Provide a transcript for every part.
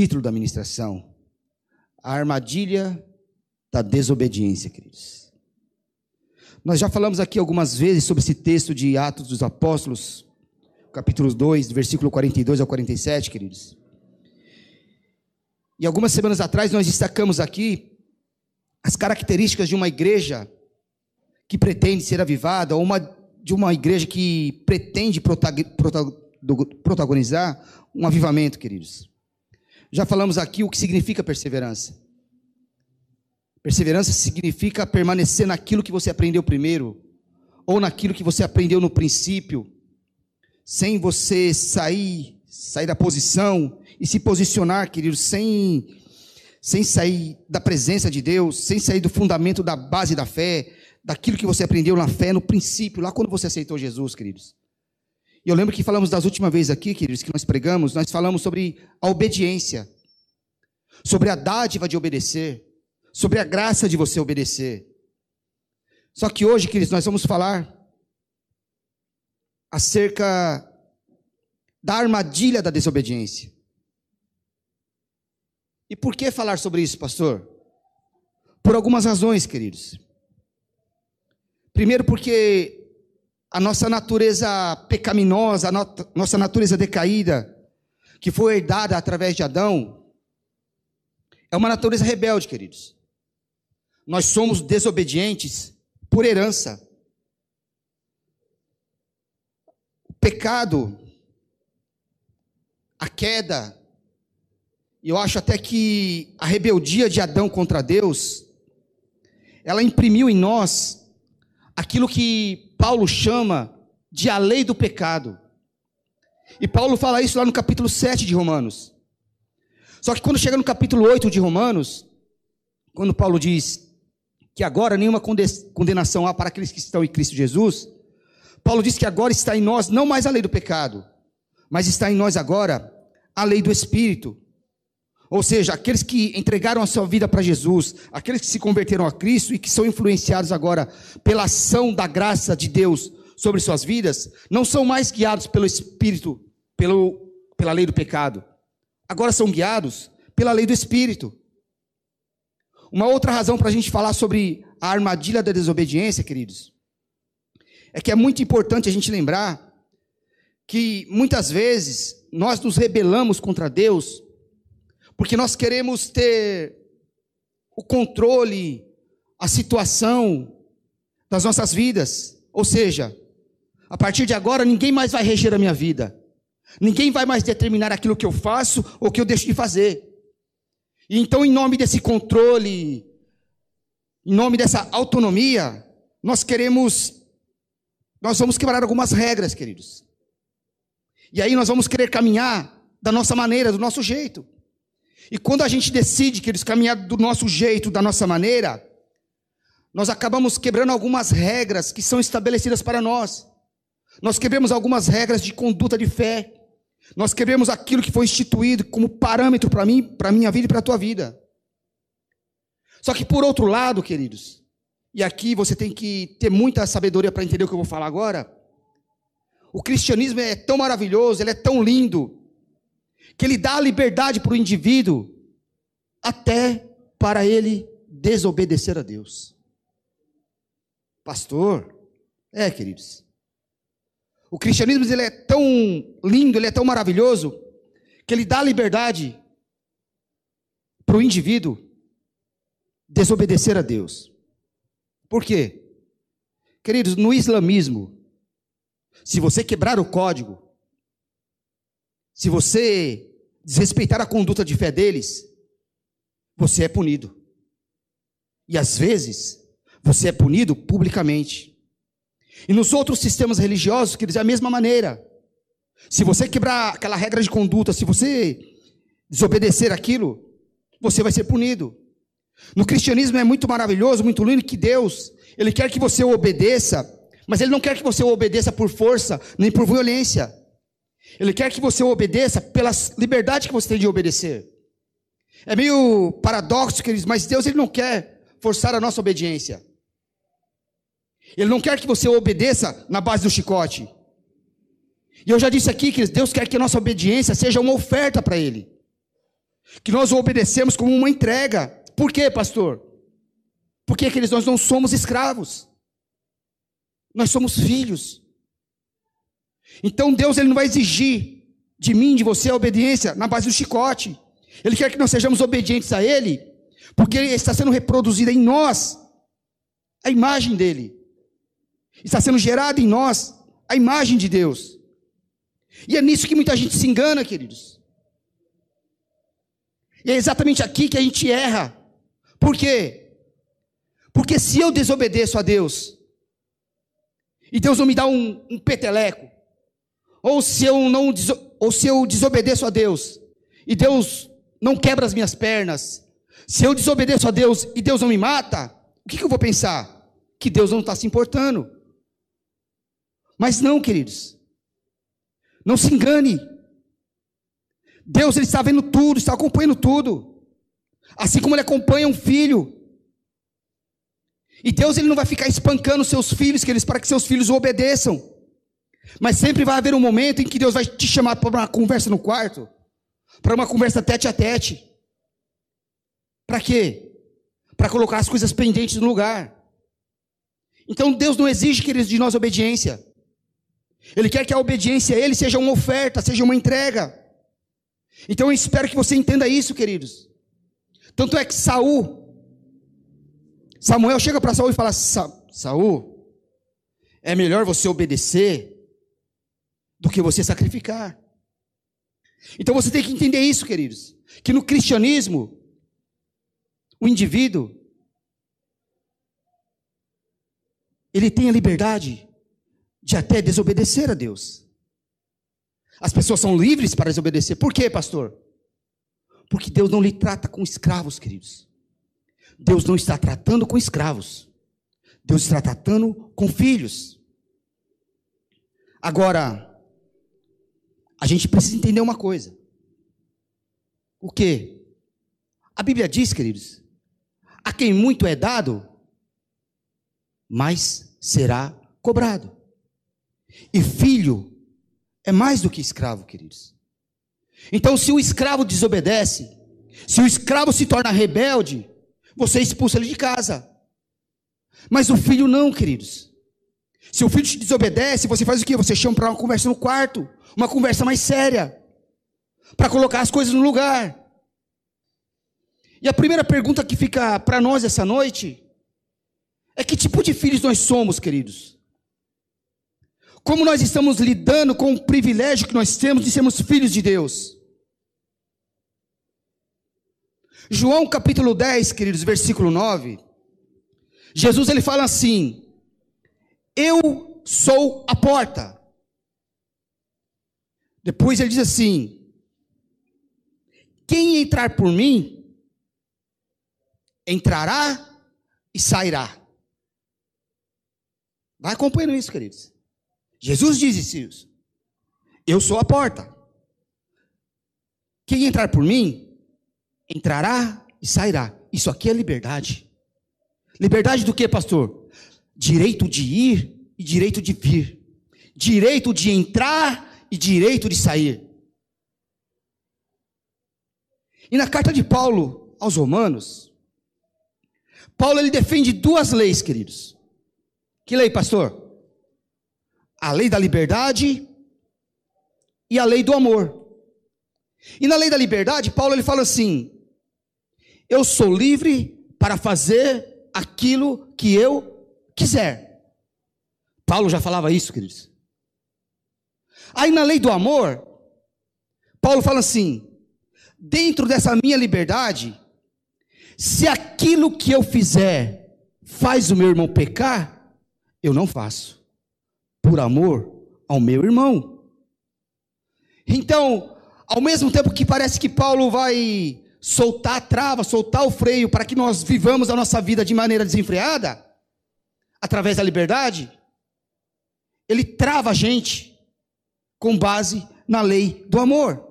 título da ministração: A armadilha da desobediência, queridos. Nós já falamos aqui algumas vezes sobre esse texto de Atos dos Apóstolos, capítulo 2, versículo 42 ao 47, queridos. E algumas semanas atrás nós destacamos aqui as características de uma igreja que pretende ser avivada, ou uma, de uma igreja que pretende protagonizar um avivamento, queridos. Já falamos aqui o que significa perseverança. Perseverança significa permanecer naquilo que você aprendeu primeiro, ou naquilo que você aprendeu no princípio, sem você sair, sair da posição e se posicionar, queridos, sem sem sair da presença de Deus, sem sair do fundamento da base da fé, daquilo que você aprendeu na fé, no princípio, lá quando você aceitou Jesus, queridos. E eu lembro que falamos das últimas vezes aqui, queridos, que nós pregamos, nós falamos sobre a obediência, sobre a dádiva de obedecer, sobre a graça de você obedecer. Só que hoje, queridos, nós vamos falar acerca da armadilha da desobediência. E por que falar sobre isso, pastor? Por algumas razões, queridos. Primeiro, porque a nossa natureza pecaminosa, a nossa natureza decaída, que foi herdada através de Adão, é uma natureza rebelde, queridos. Nós somos desobedientes por herança. O pecado, a queda, eu acho até que a rebeldia de Adão contra Deus, ela imprimiu em nós aquilo que Paulo chama de a lei do pecado. E Paulo fala isso lá no capítulo 7 de Romanos. Só que quando chega no capítulo 8 de Romanos, quando Paulo diz que agora nenhuma condenação há para aqueles que estão em Cristo Jesus, Paulo diz que agora está em nós não mais a lei do pecado, mas está em nós agora a lei do Espírito. Ou seja, aqueles que entregaram a sua vida para Jesus, aqueles que se converteram a Cristo e que são influenciados agora pela ação da graça de Deus sobre suas vidas, não são mais guiados pelo Espírito, pelo, pela lei do pecado. Agora são guiados pela lei do Espírito. Uma outra razão para a gente falar sobre a armadilha da desobediência, queridos, é que é muito importante a gente lembrar que muitas vezes nós nos rebelamos contra Deus porque nós queremos ter o controle, a situação das nossas vidas. Ou seja, a partir de agora ninguém mais vai reger a minha vida. Ninguém vai mais determinar aquilo que eu faço ou que eu deixo de fazer. E então, em nome desse controle, em nome dessa autonomia, nós queremos, nós vamos quebrar algumas regras, queridos. E aí nós vamos querer caminhar da nossa maneira, do nosso jeito. E quando a gente decide que eles caminhar do nosso jeito, da nossa maneira, nós acabamos quebrando algumas regras que são estabelecidas para nós. Nós quebramos algumas regras de conduta de fé. Nós quebramos aquilo que foi instituído como parâmetro para mim, para minha vida e para a tua vida. Só que por outro lado, queridos, e aqui você tem que ter muita sabedoria para entender o que eu vou falar agora. O cristianismo é tão maravilhoso, ele é tão lindo, que ele dá a liberdade para o indivíduo até para ele desobedecer a Deus. Pastor, é, queridos. O cristianismo ele é tão lindo, ele é tão maravilhoso, que ele dá liberdade para o indivíduo desobedecer a Deus. Por quê? Queridos, no islamismo, se você quebrar o código, se você desrespeitar a conduta de fé deles, você é punido. E às vezes, você é punido publicamente. E nos outros sistemas religiosos, que é a mesma maneira. Se você quebrar aquela regra de conduta, se você desobedecer aquilo, você vai ser punido. No cristianismo é muito maravilhoso, muito lindo que Deus, Ele quer que você obedeça, mas Ele não quer que você obedeça por força, nem por violência. Ele quer que você obedeça pela liberdade que você tem de obedecer. É meio paradoxo, queridos, mas Deus ele não quer forçar a nossa obediência. Ele não quer que você obedeça na base do chicote. E eu já disse aqui que Deus quer que a nossa obediência seja uma oferta para Ele. Que nós o obedecemos como uma entrega. Por quê, pastor? Porque aqueles nós não somos escravos. Nós somos filhos. Então Deus ele não vai exigir de mim, de você a obediência na base do chicote. Ele quer que nós sejamos obedientes a ele, porque está sendo reproduzida em nós a imagem dele. Está sendo gerada em nós a imagem de Deus. E é nisso que muita gente se engana, queridos. E é exatamente aqui que a gente erra. Por quê? Porque se eu desobedeço a Deus, e Deus não me dá um, um peteleco, ou se eu não ou se eu desobedeço a Deus, e Deus não quebra as minhas pernas, se eu desobedeço a Deus e Deus não me mata, o que, que eu vou pensar? Que Deus não está se importando. Mas não, queridos. Não se engane. Deus ele está vendo tudo, está acompanhando tudo. Assim como ele acompanha um filho. E Deus ele não vai ficar espancando seus filhos, queridos, para que seus filhos o obedeçam. Mas sempre vai haver um momento em que Deus vai te chamar para uma conversa no quarto, para uma conversa tete a tete. Para quê? Para colocar as coisas pendentes no lugar. Então Deus não exige, queridos, de nós obediência. Ele quer que a obediência a Ele seja uma oferta, seja uma entrega. Então eu espero que você entenda isso, queridos. Tanto é que Saul, Samuel chega para Saul e fala: Saul, é melhor você obedecer do que você sacrificar. Então você tem que entender isso, queridos, que no cristianismo o indivíduo ele tem a liberdade de até desobedecer a Deus. As pessoas são livres para desobedecer. Por quê, pastor? Porque Deus não lhe trata com escravos, queridos. Deus não está tratando com escravos. Deus está tratando com filhos. Agora, a gente precisa entender uma coisa. O que? A Bíblia diz, queridos, a quem muito é dado, mais será cobrado. E filho é mais do que escravo, queridos. Então, se o escravo desobedece, se o escravo se torna rebelde, você expulsa ele de casa. Mas o filho não, queridos. Se o filho te desobedece, você faz o que? Você chama para uma conversa no quarto, uma conversa mais séria, para colocar as coisas no lugar. E a primeira pergunta que fica para nós essa noite é que tipo de filhos nós somos, queridos? Como nós estamos lidando com o privilégio que nós temos de sermos filhos de Deus? João capítulo 10, queridos, versículo 9. Jesus ele fala assim: Eu sou a porta. Depois ele diz assim: Quem entrar por mim, entrará e sairá. Vai acompanhando isso, queridos. Jesus diz isso. Eu sou a porta. Quem entrar por mim, entrará e sairá. Isso aqui é liberdade. Liberdade do que, pastor? Direito de ir e direito de vir. Direito de entrar e direito de sair. E na carta de Paulo aos Romanos, Paulo ele defende duas leis, queridos. Que lei, pastor? a lei da liberdade e a lei do amor. E na lei da liberdade, Paulo ele fala assim: Eu sou livre para fazer aquilo que eu quiser. Paulo já falava isso, queridos. Aí na lei do amor, Paulo fala assim: dentro dessa minha liberdade, se aquilo que eu fizer faz o meu irmão pecar, eu não faço por amor ao meu irmão. Então, ao mesmo tempo que parece que Paulo vai soltar a trava, soltar o freio para que nós vivamos a nossa vida de maneira desenfreada, através da liberdade, ele trava a gente com base na lei do amor.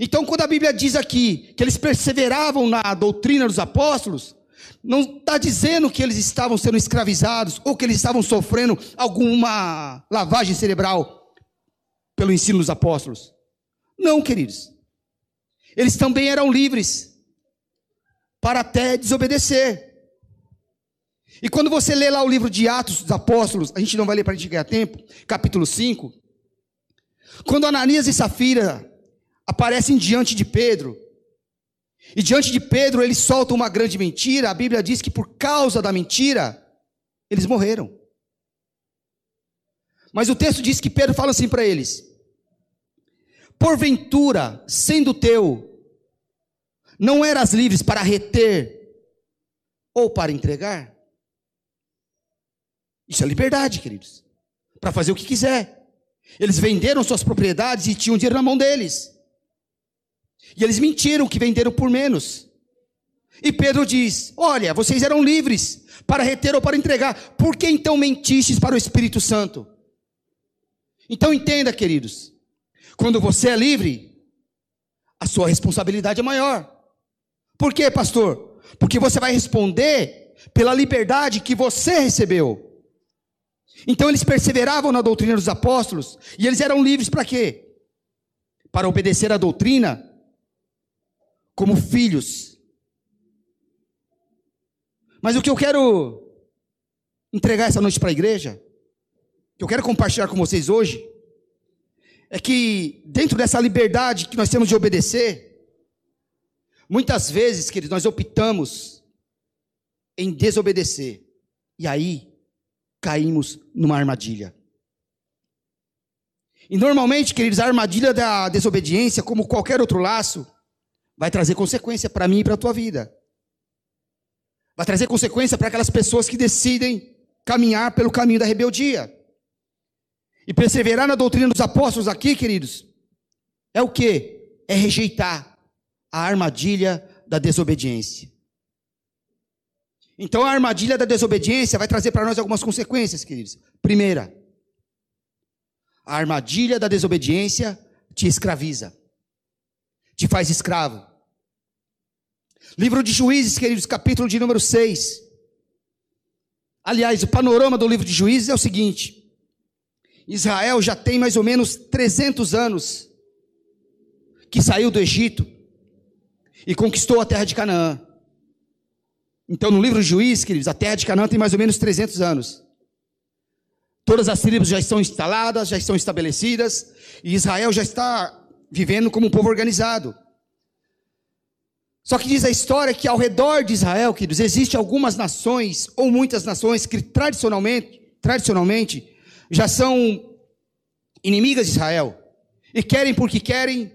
Então, quando a Bíblia diz aqui que eles perseveravam na doutrina dos apóstolos, não está dizendo que eles estavam sendo escravizados ou que eles estavam sofrendo alguma lavagem cerebral pelo ensino dos apóstolos. Não, queridos. eles também eram livres para até desobedecer. E quando você lê lá o livro de Atos dos Apóstolos, a gente não vai ler para a gente ganhar tempo, capítulo 5, quando Ananias e Safira aparecem diante de Pedro, e diante de Pedro eles soltam uma grande mentira, a Bíblia diz que por causa da mentira, eles morreram. Mas o texto diz que Pedro fala assim para eles: Porventura, sendo teu, não eras livres para reter ou para entregar? Isso é liberdade, queridos. Para fazer o que quiser. Eles venderam suas propriedades e tinham dinheiro na mão deles. E eles mentiram que venderam por menos. E Pedro diz: Olha, vocês eram livres para reter ou para entregar. Por que então mentistes para o Espírito Santo? Então entenda, queridos. Quando você é livre, a sua responsabilidade é maior. Por quê, pastor? Porque você vai responder pela liberdade que você recebeu. Então eles perseveravam na doutrina dos apóstolos e eles eram livres para quê? Para obedecer à doutrina como filhos. Mas o que eu quero entregar essa noite para a igreja, que eu quero compartilhar com vocês hoje, é que dentro dessa liberdade que nós temos de obedecer, muitas vezes, queridos, nós optamos em desobedecer. E aí caímos numa armadilha. E normalmente, queridos, a armadilha da desobediência, como qualquer outro laço, vai trazer consequência para mim e para a tua vida. Vai trazer consequência para aquelas pessoas que decidem caminhar pelo caminho da rebeldia. E perseverar na doutrina dos apóstolos aqui, queridos, é o que? É rejeitar a armadilha da desobediência. Então a armadilha da desobediência vai trazer para nós algumas consequências, queridos. Primeira, a armadilha da desobediência te escraviza, te faz escravo. Livro de Juízes, queridos, capítulo de número 6. Aliás, o panorama do livro de Juízes é o seguinte: Israel já tem mais ou menos 300 anos que saiu do Egito e conquistou a terra de Canaã. Então, no livro Juiz, queridos, a terra de Canaã tem mais ou menos 300 anos. Todas as tribos já estão instaladas, já estão estabelecidas, e Israel já está vivendo como um povo organizado. Só que diz a história que ao redor de Israel, queridos, existem algumas nações, ou muitas nações, que tradicionalmente, tradicionalmente já são inimigas de Israel e querem porque querem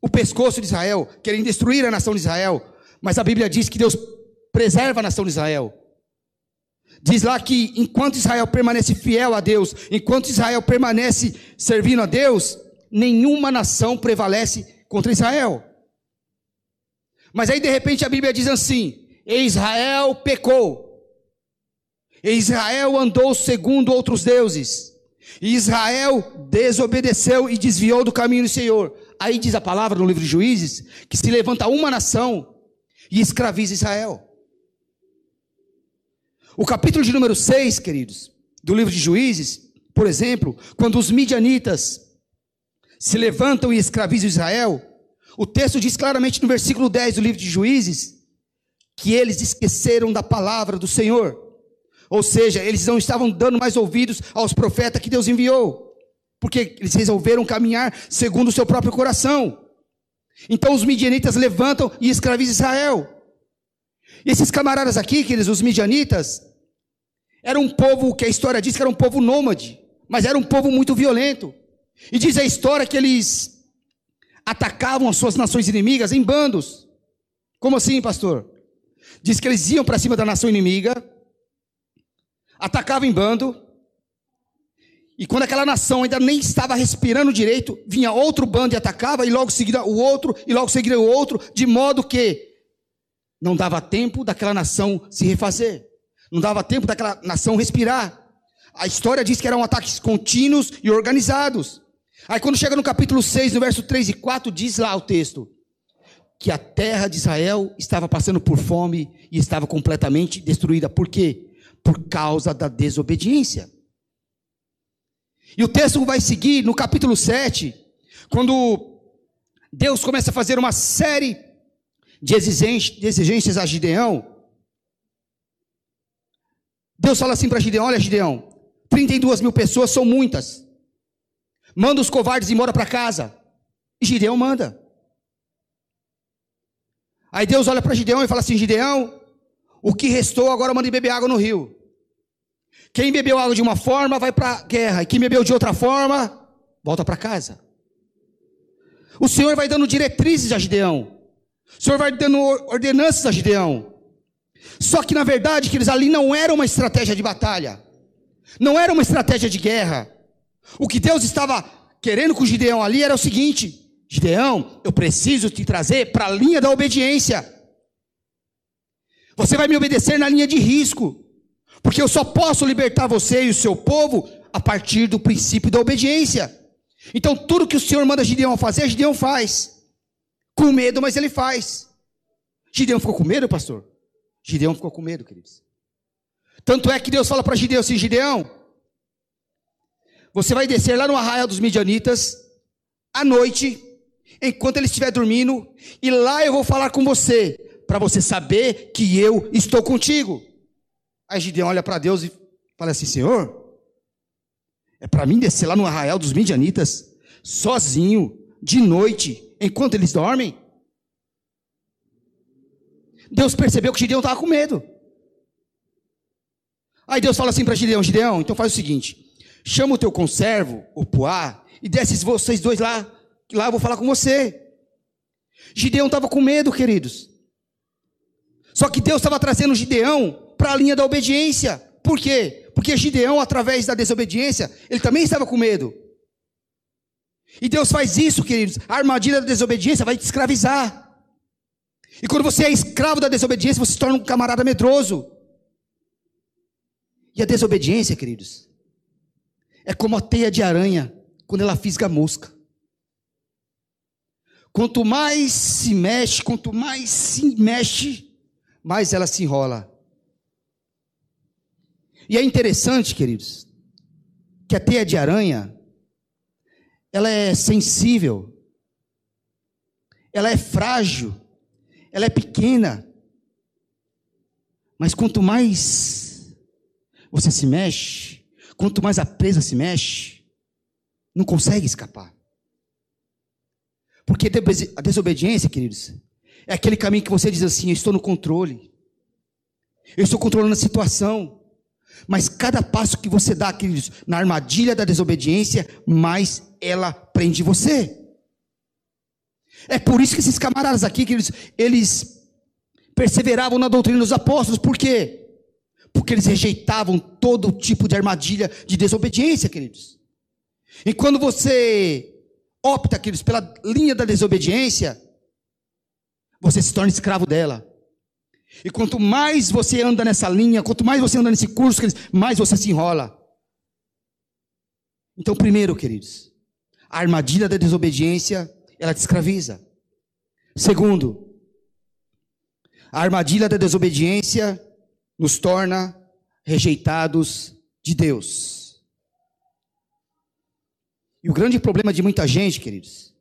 o pescoço de Israel, querem destruir a nação de Israel. Mas a Bíblia diz que Deus preserva a nação de Israel. Diz lá que enquanto Israel permanece fiel a Deus, enquanto Israel permanece servindo a Deus, nenhuma nação prevalece contra Israel. Mas aí de repente a Bíblia diz assim: Israel pecou. Israel andou segundo outros deuses. Israel desobedeceu e desviou do caminho do Senhor. Aí diz a palavra no livro de Juízes que se levanta uma nação e escraviza Israel. O capítulo de número 6, queridos, do livro de Juízes, por exemplo, quando os midianitas se levantam e escravizam Israel, o texto diz claramente no versículo 10 do livro de Juízes que eles esqueceram da palavra do Senhor. Ou seja, eles não estavam dando mais ouvidos aos profetas que Deus enviou, porque eles resolveram caminhar segundo o seu próprio coração. Então os midianitas levantam e escravizam Israel. E esses camaradas aqui, queridos, os midianitas, era um povo que a história diz que era um povo nômade, mas era um povo muito violento. E diz a história que eles atacavam as suas nações inimigas em bandos. Como assim, pastor? Diz que eles iam para cima da nação inimiga, atacavam em bando, e quando aquela nação ainda nem estava respirando direito, vinha outro bando e atacava, e logo seguida o outro, e logo seguida o outro, de modo que não dava tempo daquela nação se refazer. Não dava tempo daquela nação respirar. A história diz que eram ataques contínuos e organizados. Aí quando chega no capítulo 6, no verso 3 e 4, diz lá o texto: que a terra de Israel estava passando por fome e estava completamente destruída. Por quê? Por causa da desobediência. E o texto vai seguir no capítulo 7, quando Deus começa a fazer uma série de exigências a Gideão. Deus fala assim para Gideão: Olha, Gideão, 32 mil pessoas são muitas. Manda os covardes embora para casa. E Gideão manda. Aí Deus olha para Gideão e fala assim: Gideão, o que restou agora manda beber água no rio. Quem bebeu água de uma forma vai para a guerra, e quem bebeu de outra forma, volta para casa. O Senhor vai dando diretrizes a Gideão. O Senhor vai dando ordenanças a Gideão. Só que na verdade, que eles ali não era uma estratégia de batalha. Não era uma estratégia de guerra. O que Deus estava querendo com Gideão ali era o seguinte: Gideão, eu preciso te trazer para a linha da obediência. Você vai me obedecer na linha de risco, porque eu só posso libertar você e o seu povo a partir do princípio da obediência. Então, tudo que o Senhor manda Gideão fazer, Gideão faz. Com medo, mas ele faz. Gideão ficou com medo, pastor? Gideão ficou com medo, queridos. Tanto é que Deus fala para Gideão assim: Gideão, você vai descer lá no arraial dos midianitas, à noite, enquanto ele estiver dormindo, e lá eu vou falar com você, para você saber que eu estou contigo. Aí Gideão olha para Deus e fala assim: Senhor, é para mim descer lá no arraial dos midianitas, sozinho, de noite, enquanto eles dormem? Deus percebeu que Gideão estava com medo. Aí Deus fala assim para Gideão: Gideão, então faz o seguinte: chama o teu conservo, o Puá, e desce vocês dois lá, lá eu vou falar com você. Gideão estava com medo, queridos. Só que Deus estava trazendo Gideão para a linha da obediência. Por quê? Porque Gideão, através da desobediência, ele também estava com medo. E Deus faz isso, queridos. A armadilha da desobediência vai te escravizar. E quando você é escravo da desobediência, você se torna um camarada medroso. E a desobediência, queridos, é como a teia de aranha quando ela fisga a mosca. Quanto mais se mexe, quanto mais se mexe, mais ela se enrola. E é interessante, queridos, que a teia de aranha, ela é sensível, ela é frágil, ela é pequena, mas quanto mais você se mexe, quanto mais a presa se mexe, não consegue escapar. Porque a desobediência, queridos, é aquele caminho que você diz assim: eu estou no controle, eu estou controlando a situação. Mas cada passo que você dá, queridos, na armadilha da desobediência, mais ela prende você. É por isso que esses camaradas aqui, queridos, eles perseveravam na doutrina dos apóstolos, por quê? Porque eles rejeitavam todo tipo de armadilha de desobediência, queridos. E quando você opta, queridos, pela linha da desobediência, você se torna escravo dela. E quanto mais você anda nessa linha, quanto mais você anda nesse curso, queridos, mais você se enrola. Então, primeiro, queridos, a armadilha da desobediência, ela te escraviza. Segundo, a armadilha da desobediência nos torna rejeitados de Deus. E o grande problema de muita gente, queridos,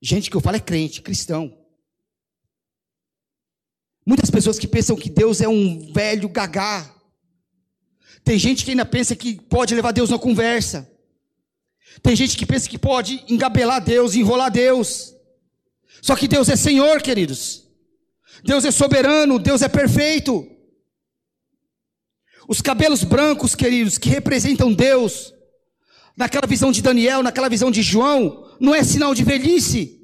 gente que eu falo é crente, cristão. Muitas pessoas que pensam que Deus é um velho gagá. Tem gente que ainda pensa que pode levar Deus na conversa. Tem gente que pensa que pode engabelar Deus, enrolar Deus. Só que Deus é Senhor, queridos. Deus é soberano, Deus é perfeito. Os cabelos brancos, queridos, que representam Deus, naquela visão de Daniel, naquela visão de João, não é sinal de velhice,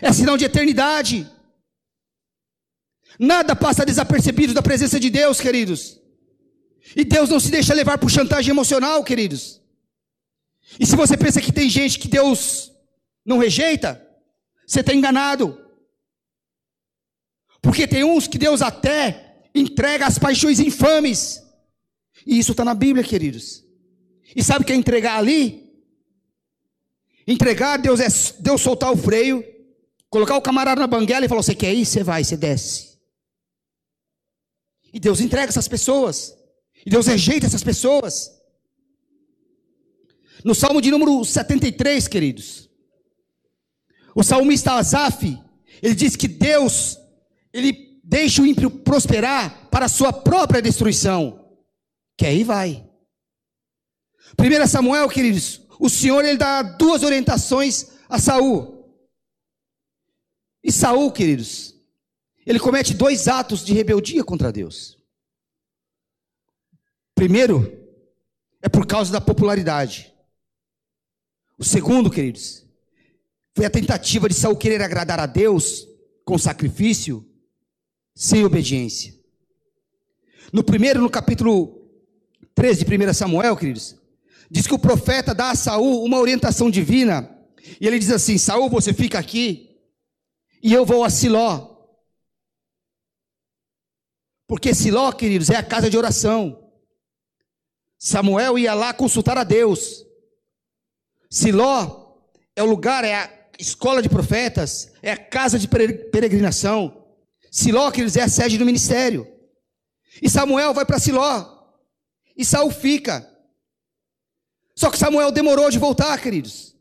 é sinal de eternidade. Nada passa desapercebido da presença de Deus, queridos. E Deus não se deixa levar por chantagem emocional, queridos. E se você pensa que tem gente que Deus não rejeita, você está enganado. Porque tem uns que Deus até entrega as paixões infames. E isso está na Bíblia, queridos. E sabe o que é entregar ali? Entregar, Deus é Deus soltar o freio, colocar o camarada na banguela e falar: Você quer ir? Você vai, você desce. E Deus entrega essas pessoas. E Deus rejeita essas pessoas. No Salmo de número 73, queridos. O salmista Asaf, ele diz que Deus, ele deixa o ímpio prosperar para a sua própria destruição. Que aí vai. 1 Samuel, queridos, o Senhor ele dá duas orientações a Saul. E Saul, queridos, ele comete dois atos de rebeldia contra Deus. Primeiro, é por causa da popularidade. O segundo, queridos, foi a tentativa de Saul querer agradar a Deus com sacrifício, sem obediência. No primeiro, no capítulo 13 de 1 Samuel, queridos, diz que o profeta dá a Saul uma orientação divina, e ele diz assim: Saul, você fica aqui, e eu vou a Siló. Porque Siló, queridos, é a casa de oração. Samuel ia lá consultar a Deus. Siló é o lugar, é a escola de profetas, é a casa de peregrinação. Siló, queridos, é a sede do ministério. E Samuel vai para Siló. E Saul fica. Só que Samuel demorou de voltar, queridos.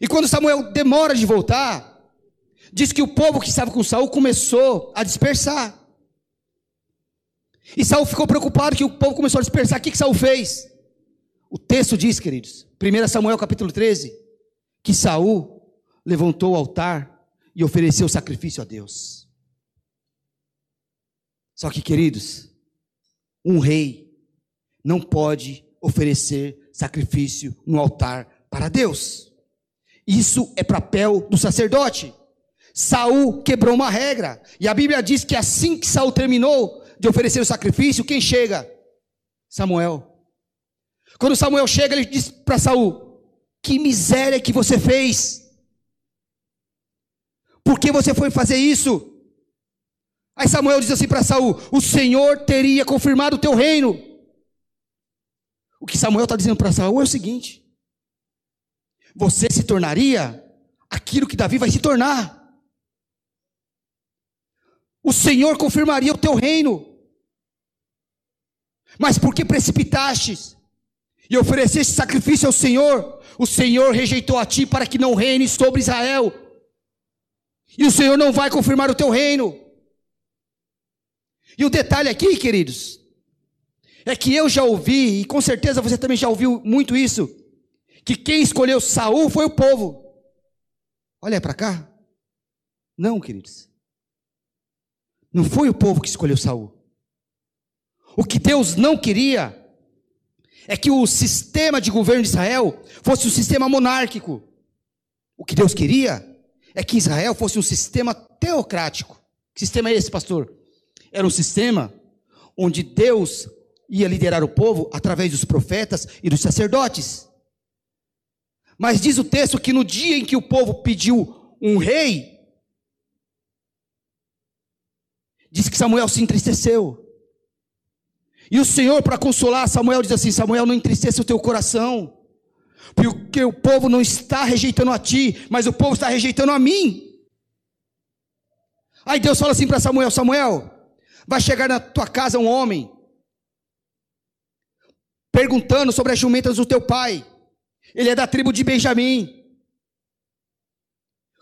E quando Samuel demora de voltar, diz que o povo que estava com Saul começou a dispersar. E Saul ficou preocupado que o povo começou a dispersar. O que, que Saul fez? O texto diz, queridos, 1 Samuel capítulo 13, que Saul levantou o altar e ofereceu sacrifício a Deus. Só que, queridos, um rei não pode oferecer sacrifício no altar para Deus. Isso é papel do sacerdote. Saul quebrou uma regra. E a Bíblia diz que assim que Saul terminou de oferecer o sacrifício, quem chega? Samuel. Quando Samuel chega, ele diz para Saul: Que miséria que você fez. Por que você foi fazer isso? Aí Samuel diz assim para Saul: O Senhor teria confirmado o teu reino. O que Samuel está dizendo para Saul é o seguinte: Você se tornaria aquilo que Davi vai se tornar o Senhor confirmaria o teu reino. Mas porque precipitastes e ofereceste sacrifício ao Senhor, o Senhor rejeitou a ti para que não reine sobre Israel. E o Senhor não vai confirmar o teu reino. E o detalhe aqui, queridos, é que eu já ouvi, e com certeza você também já ouviu muito isso, que quem escolheu Saul foi o povo. Olha para cá. Não, queridos. Não foi o povo que escolheu Saul. O que Deus não queria é que o sistema de governo de Israel fosse um sistema monárquico. O que Deus queria é que Israel fosse um sistema teocrático. Que sistema é esse, pastor? Era um sistema onde Deus ia liderar o povo através dos profetas e dos sacerdotes. Mas diz o texto que no dia em que o povo pediu um rei, Diz que Samuel se entristeceu. E o Senhor, para consolar Samuel, diz assim: Samuel, não entristeça o teu coração, porque o povo não está rejeitando a ti, mas o povo está rejeitando a mim. Aí Deus fala assim para Samuel: Samuel, vai chegar na tua casa um homem, perguntando sobre as jumentas do teu pai, ele é da tribo de Benjamim.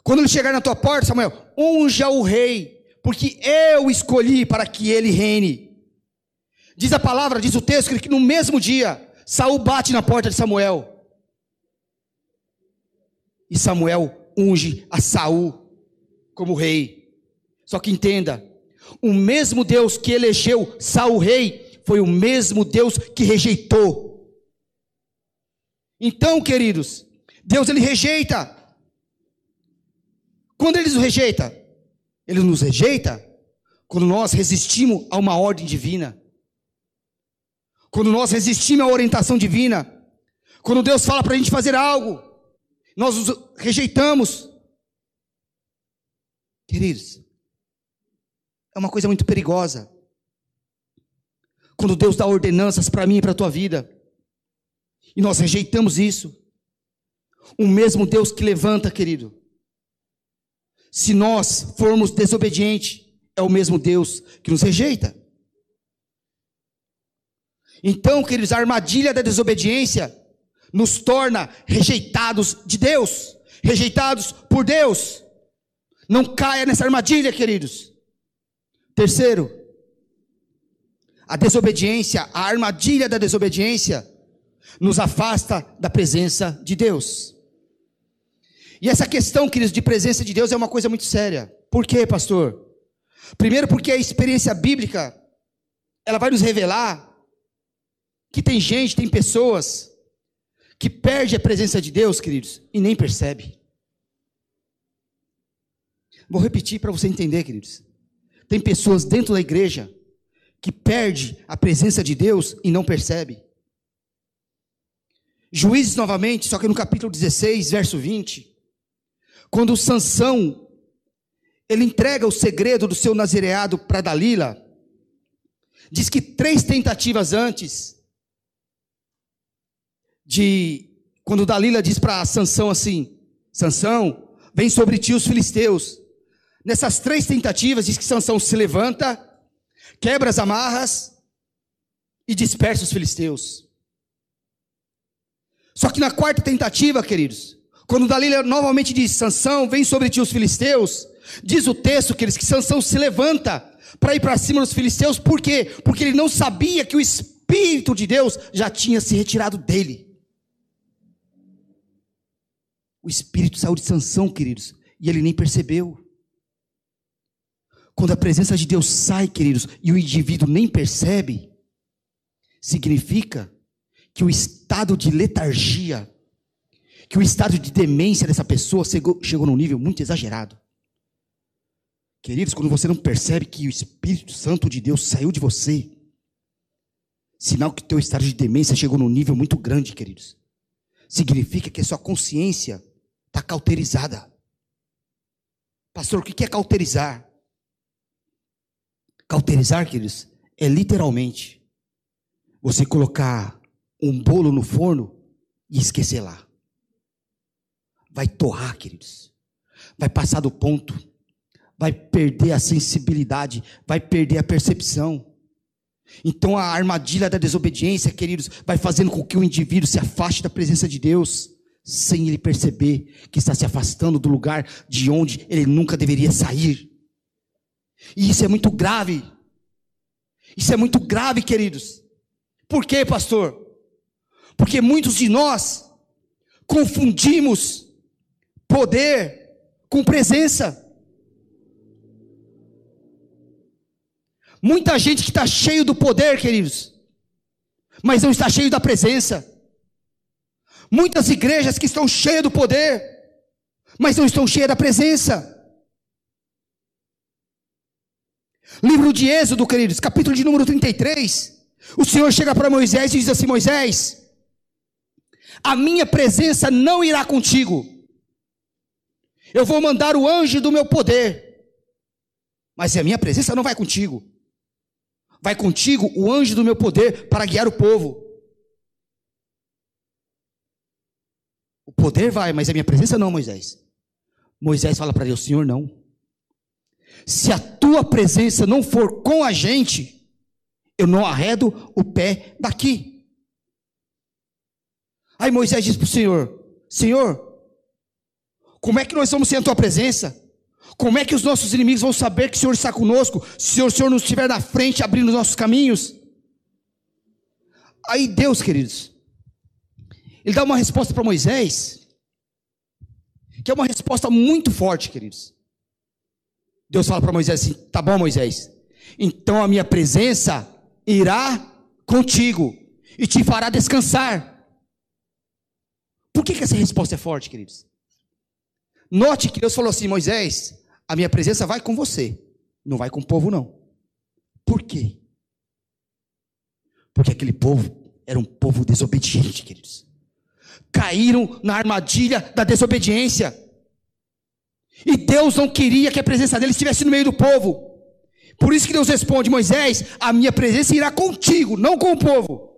Quando ele chegar na tua porta, Samuel, unja o rei porque eu escolhi para que ele reine. Diz a palavra, diz o texto, que no mesmo dia, Saul bate na porta de Samuel. E Samuel unge a Saul como rei. Só que entenda, o mesmo Deus que elegeu Saul rei foi o mesmo Deus que rejeitou. Então, queridos, Deus ele rejeita. Quando ele nos rejeita, ele nos rejeita quando nós resistimos a uma ordem divina. Quando nós resistimos à orientação divina. Quando Deus fala para a gente fazer algo, nós os rejeitamos. Queridos, é uma coisa muito perigosa. Quando Deus dá ordenanças para mim e para a tua vida, e nós rejeitamos isso. O mesmo Deus que levanta, querido, se nós formos desobedientes, é o mesmo Deus que nos rejeita. Então, queridos, a armadilha da desobediência nos torna rejeitados de Deus. rejeitados por Deus. Não caia nessa armadilha, queridos. Terceiro, a desobediência, a armadilha da desobediência, nos afasta da presença de Deus. E essa questão, queridos, de presença de Deus é uma coisa muito séria. Por quê, pastor? Primeiro, porque a experiência bíblica, ela vai nos revelar que tem gente, tem pessoas que perde a presença de Deus, queridos, e nem percebe. Vou repetir para você entender, queridos. Tem pessoas dentro da igreja que perde a presença de Deus e não percebe. Juízes novamente, só que no capítulo 16, verso 20, quando Sansão ele entrega o segredo do seu nazireado para Dalila, diz que três tentativas antes de quando Dalila diz para Sansão assim: Sansão, vem sobre ti os filisteus. Nessas três tentativas, diz que Sansão se levanta, quebra as amarras e dispersa os filisteus. Só que na quarta tentativa, queridos, quando Dalila novamente diz: Sansão, vem sobre ti os filisteus, diz o texto, queridos, que Sansão se levanta para ir para cima dos filisteus, por quê? Porque ele não sabia que o Espírito de Deus já tinha se retirado dele. O Espírito saiu de Sansão, queridos, e ele nem percebeu. Quando a presença de Deus sai, queridos, e o indivíduo nem percebe, significa que o estado de letargia, que o estado de demência dessa pessoa chegou, chegou num nível muito exagerado. Queridos, quando você não percebe que o Espírito Santo de Deus saiu de você, sinal que teu estado de demência chegou num nível muito grande, queridos. Significa que a sua consciência está cauterizada. Pastor, o que é cauterizar? Cauterizar, queridos, é literalmente você colocar um bolo no forno e esquecer lá. Vai torrar, queridos. Vai passar do ponto. Vai perder a sensibilidade. Vai perder a percepção. Então a armadilha da desobediência, queridos, vai fazendo com que o indivíduo se afaste da presença de Deus, sem ele perceber que está se afastando do lugar de onde ele nunca deveria sair. E isso é muito grave. Isso é muito grave, queridos. Por quê, pastor? Porque muitos de nós confundimos poder com presença. Muita gente que está cheio do poder, queridos, mas não está cheio da presença. Muitas igrejas que estão cheias do poder, mas não estão cheias da presença. Livro de Êxodo, queridos, capítulo de número 33. O Senhor chega para Moisés e diz assim: Moisés, a minha presença não irá contigo. Eu vou mandar o anjo do meu poder, mas a minha presença não vai contigo. Vai contigo o anjo do meu poder para guiar o povo. O poder vai, mas a minha presença não, Moisés. Moisés fala para Deus: Senhor, não se a tua presença não for com a gente, eu não arredo o pé daqui. Aí Moisés diz para o Senhor: Senhor, como é que nós vamos sem a tua presença? Como é que os nossos inimigos vão saber que o Senhor está conosco, se o Senhor não estiver na frente abrindo os nossos caminhos? Aí Deus, queridos, Ele dá uma resposta para Moisés, que é uma resposta muito forte, queridos. Deus fala para Moisés assim: tá bom, Moisés, então a minha presença irá contigo e te fará descansar. Por que, que essa resposta é forte, queridos? Note que Deus falou assim: Moisés, a minha presença vai com você, não vai com o povo, não. Por quê? Porque aquele povo era um povo desobediente, queridos. Caíram na armadilha da desobediência. E Deus não queria que a presença dele estivesse no meio do povo. Por isso que Deus responde: Moisés, a minha presença irá contigo, não com o povo,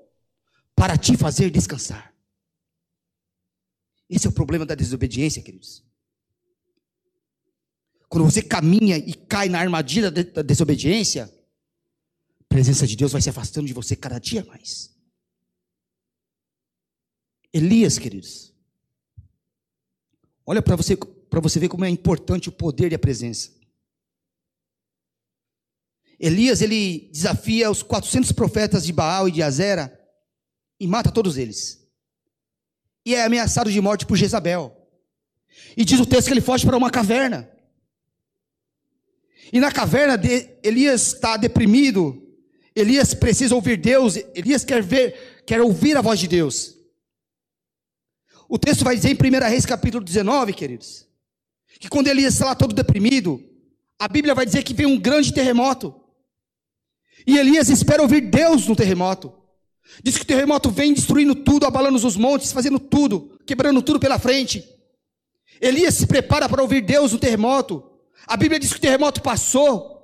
para te fazer descansar. Esse é o problema da desobediência, queridos. Quando você caminha e cai na armadilha da desobediência, a presença de Deus vai se afastando de você cada dia mais. Elias, queridos, Olha para você, para você ver como é importante o poder e a presença. Elias, ele desafia os 400 profetas de Baal e de Azera e mata todos eles. E é ameaçado de morte por Jezabel. E diz o texto que ele foge para uma caverna. E na caverna de, Elias está deprimido. Elias precisa ouvir Deus. Elias quer ver, quer ouvir a voz de Deus. O texto vai dizer em 1 Reis capítulo 19, queridos, que quando Elias está lá todo deprimido, a Bíblia vai dizer que vem um grande terremoto. E Elias espera ouvir Deus no terremoto. Diz que o terremoto vem destruindo tudo, abalando os montes, fazendo tudo, quebrando tudo pela frente. Elias se prepara para ouvir Deus no terremoto. A Bíblia diz que o terremoto passou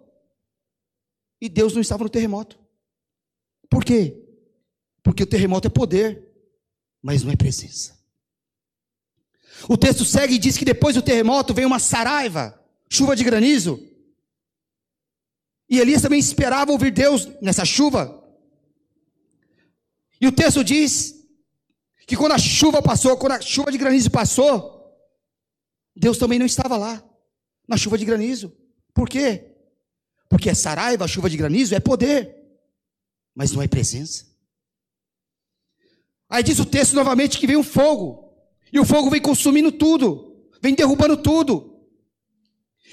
e Deus não estava no terremoto. Por quê? Porque o terremoto é poder, mas não é presença. O texto segue e diz que depois do terremoto vem uma saraiva, chuva de granizo. E Elias também esperava ouvir Deus nessa chuva. E o texto diz que quando a chuva passou, quando a chuva de granizo passou, Deus também não estava lá, na chuva de granizo. Por quê? Porque a saraiva, a chuva de granizo, é poder, mas não é presença. Aí diz o texto novamente que vem um fogo, e o fogo vem consumindo tudo, vem derrubando tudo.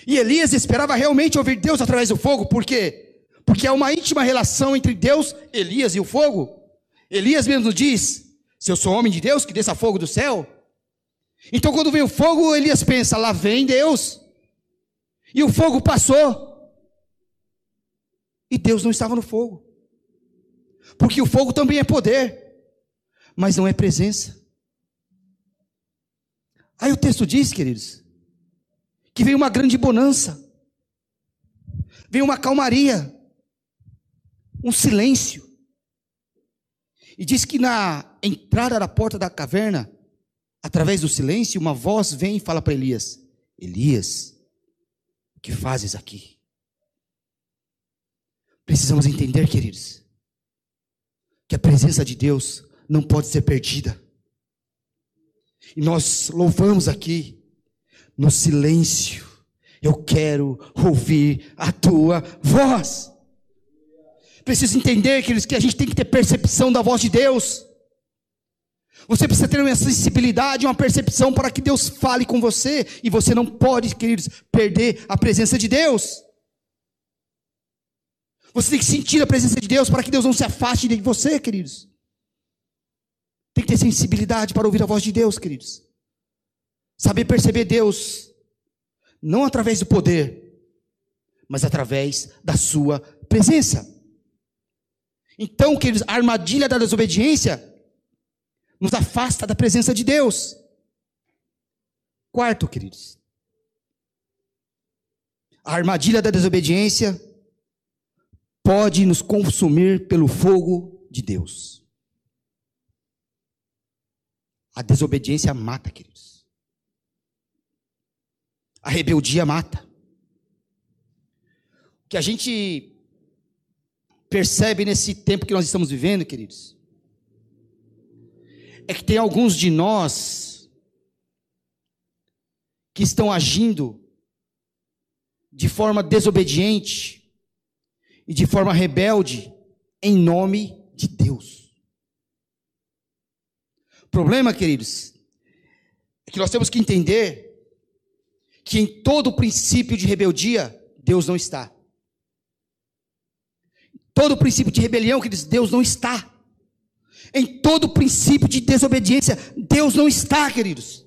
E Elias esperava realmente ouvir Deus através do fogo, por quê? Porque há uma íntima relação entre Deus, Elias e o fogo. Elias mesmo diz: Se eu sou homem de Deus, que desça fogo do céu. Então, quando vem o fogo, Elias pensa: Lá vem Deus. E o fogo passou. E Deus não estava no fogo. Porque o fogo também é poder, mas não é presença. Aí o texto diz, queridos, que veio uma grande bonança, veio uma calmaria, um silêncio. E diz que na entrada da porta da caverna, através do silêncio, uma voz vem e fala para Elias: Elias, o que fazes aqui? Precisamos entender, queridos, que a presença de Deus não pode ser perdida. E nós louvamos aqui, no silêncio, eu quero ouvir a tua voz. Preciso entender, queridos, que a gente tem que ter percepção da voz de Deus. Você precisa ter uma sensibilidade, uma percepção para que Deus fale com você. E você não pode, queridos, perder a presença de Deus. Você tem que sentir a presença de Deus para que Deus não se afaste de você, queridos. Tem que ter sensibilidade para ouvir a voz de Deus, queridos. Saber perceber Deus, não através do poder, mas através da sua presença. Então, queridos, a armadilha da desobediência nos afasta da presença de Deus. Quarto, queridos, a armadilha da desobediência pode nos consumir pelo fogo de Deus. A desobediência mata, queridos. A rebeldia mata. O que a gente percebe nesse tempo que nós estamos vivendo, queridos, é que tem alguns de nós que estão agindo de forma desobediente e de forma rebelde em nome de Deus. Problema, queridos, é que nós temos que entender que em todo princípio de rebeldia, Deus não está. Todo princípio de rebelião que diz Deus não está. Em todo princípio de desobediência, Deus não está, queridos.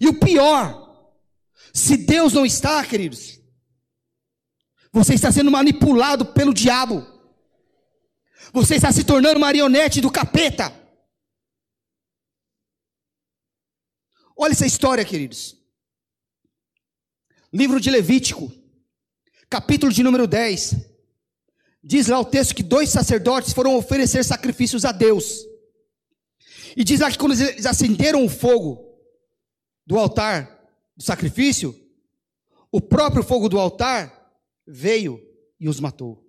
E o pior, se Deus não está, queridos, você está sendo manipulado pelo diabo. Você está se tornando marionete do capeta. Olha essa história, queridos. Livro de Levítico, capítulo de número 10. Diz lá o texto que dois sacerdotes foram oferecer sacrifícios a Deus. E diz lá que quando eles acenderam o fogo do altar do sacrifício, o próprio fogo do altar veio e os matou.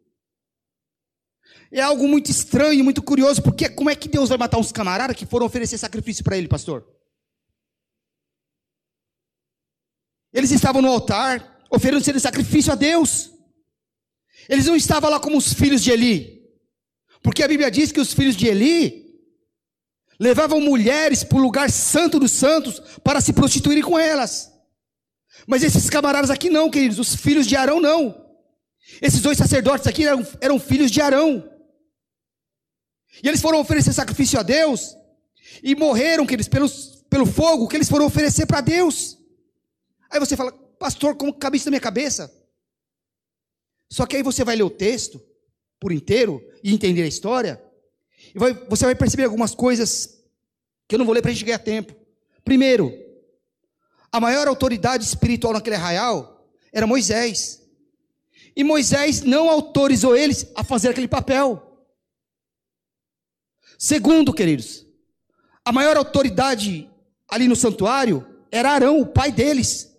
É algo muito estranho, muito curioso, porque como é que Deus vai matar uns camaradas que foram oferecer sacrifício para ele, pastor? Eles estavam no altar, oferecendo sacrifício a Deus. Eles não estavam lá como os filhos de Eli. Porque a Bíblia diz que os filhos de Eli levavam mulheres para o lugar santo dos santos para se prostituírem com elas. Mas esses camaradas aqui não, queridos, os filhos de Arão não. Esses dois sacerdotes aqui eram, eram filhos de Arão. E eles foram oferecer sacrifício a Deus e morreram, queridos, pelos, pelo fogo que eles foram oferecer para Deus. Aí você fala, pastor, como cabe isso na minha cabeça? Só que aí você vai ler o texto por inteiro e entender a história, e vai, você vai perceber algumas coisas que eu não vou ler para a gente ganhar tempo. Primeiro, a maior autoridade espiritual naquele arraial era Moisés. E Moisés não autorizou eles a fazer aquele papel. Segundo, queridos, a maior autoridade ali no santuário era Arão, o pai deles.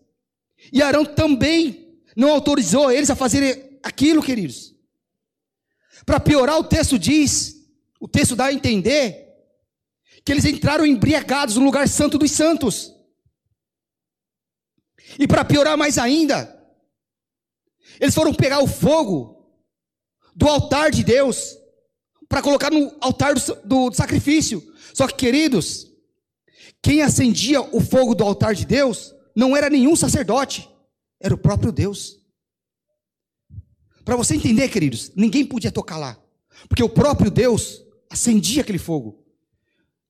E Arão também não autorizou eles a fazerem aquilo, queridos. Para piorar, o texto diz, o texto dá a entender, que eles entraram embriagados no lugar santo dos santos. E para piorar mais ainda, eles foram pegar o fogo do altar de Deus para colocar no altar do, do, sacrifício. Só que, queridos, quem acendia o fogo do altar de Deus não era nenhum sacerdote, era o próprio Deus. Para você entender, queridos, ninguém podia tocar lá, porque o próprio Deus acendia aquele fogo.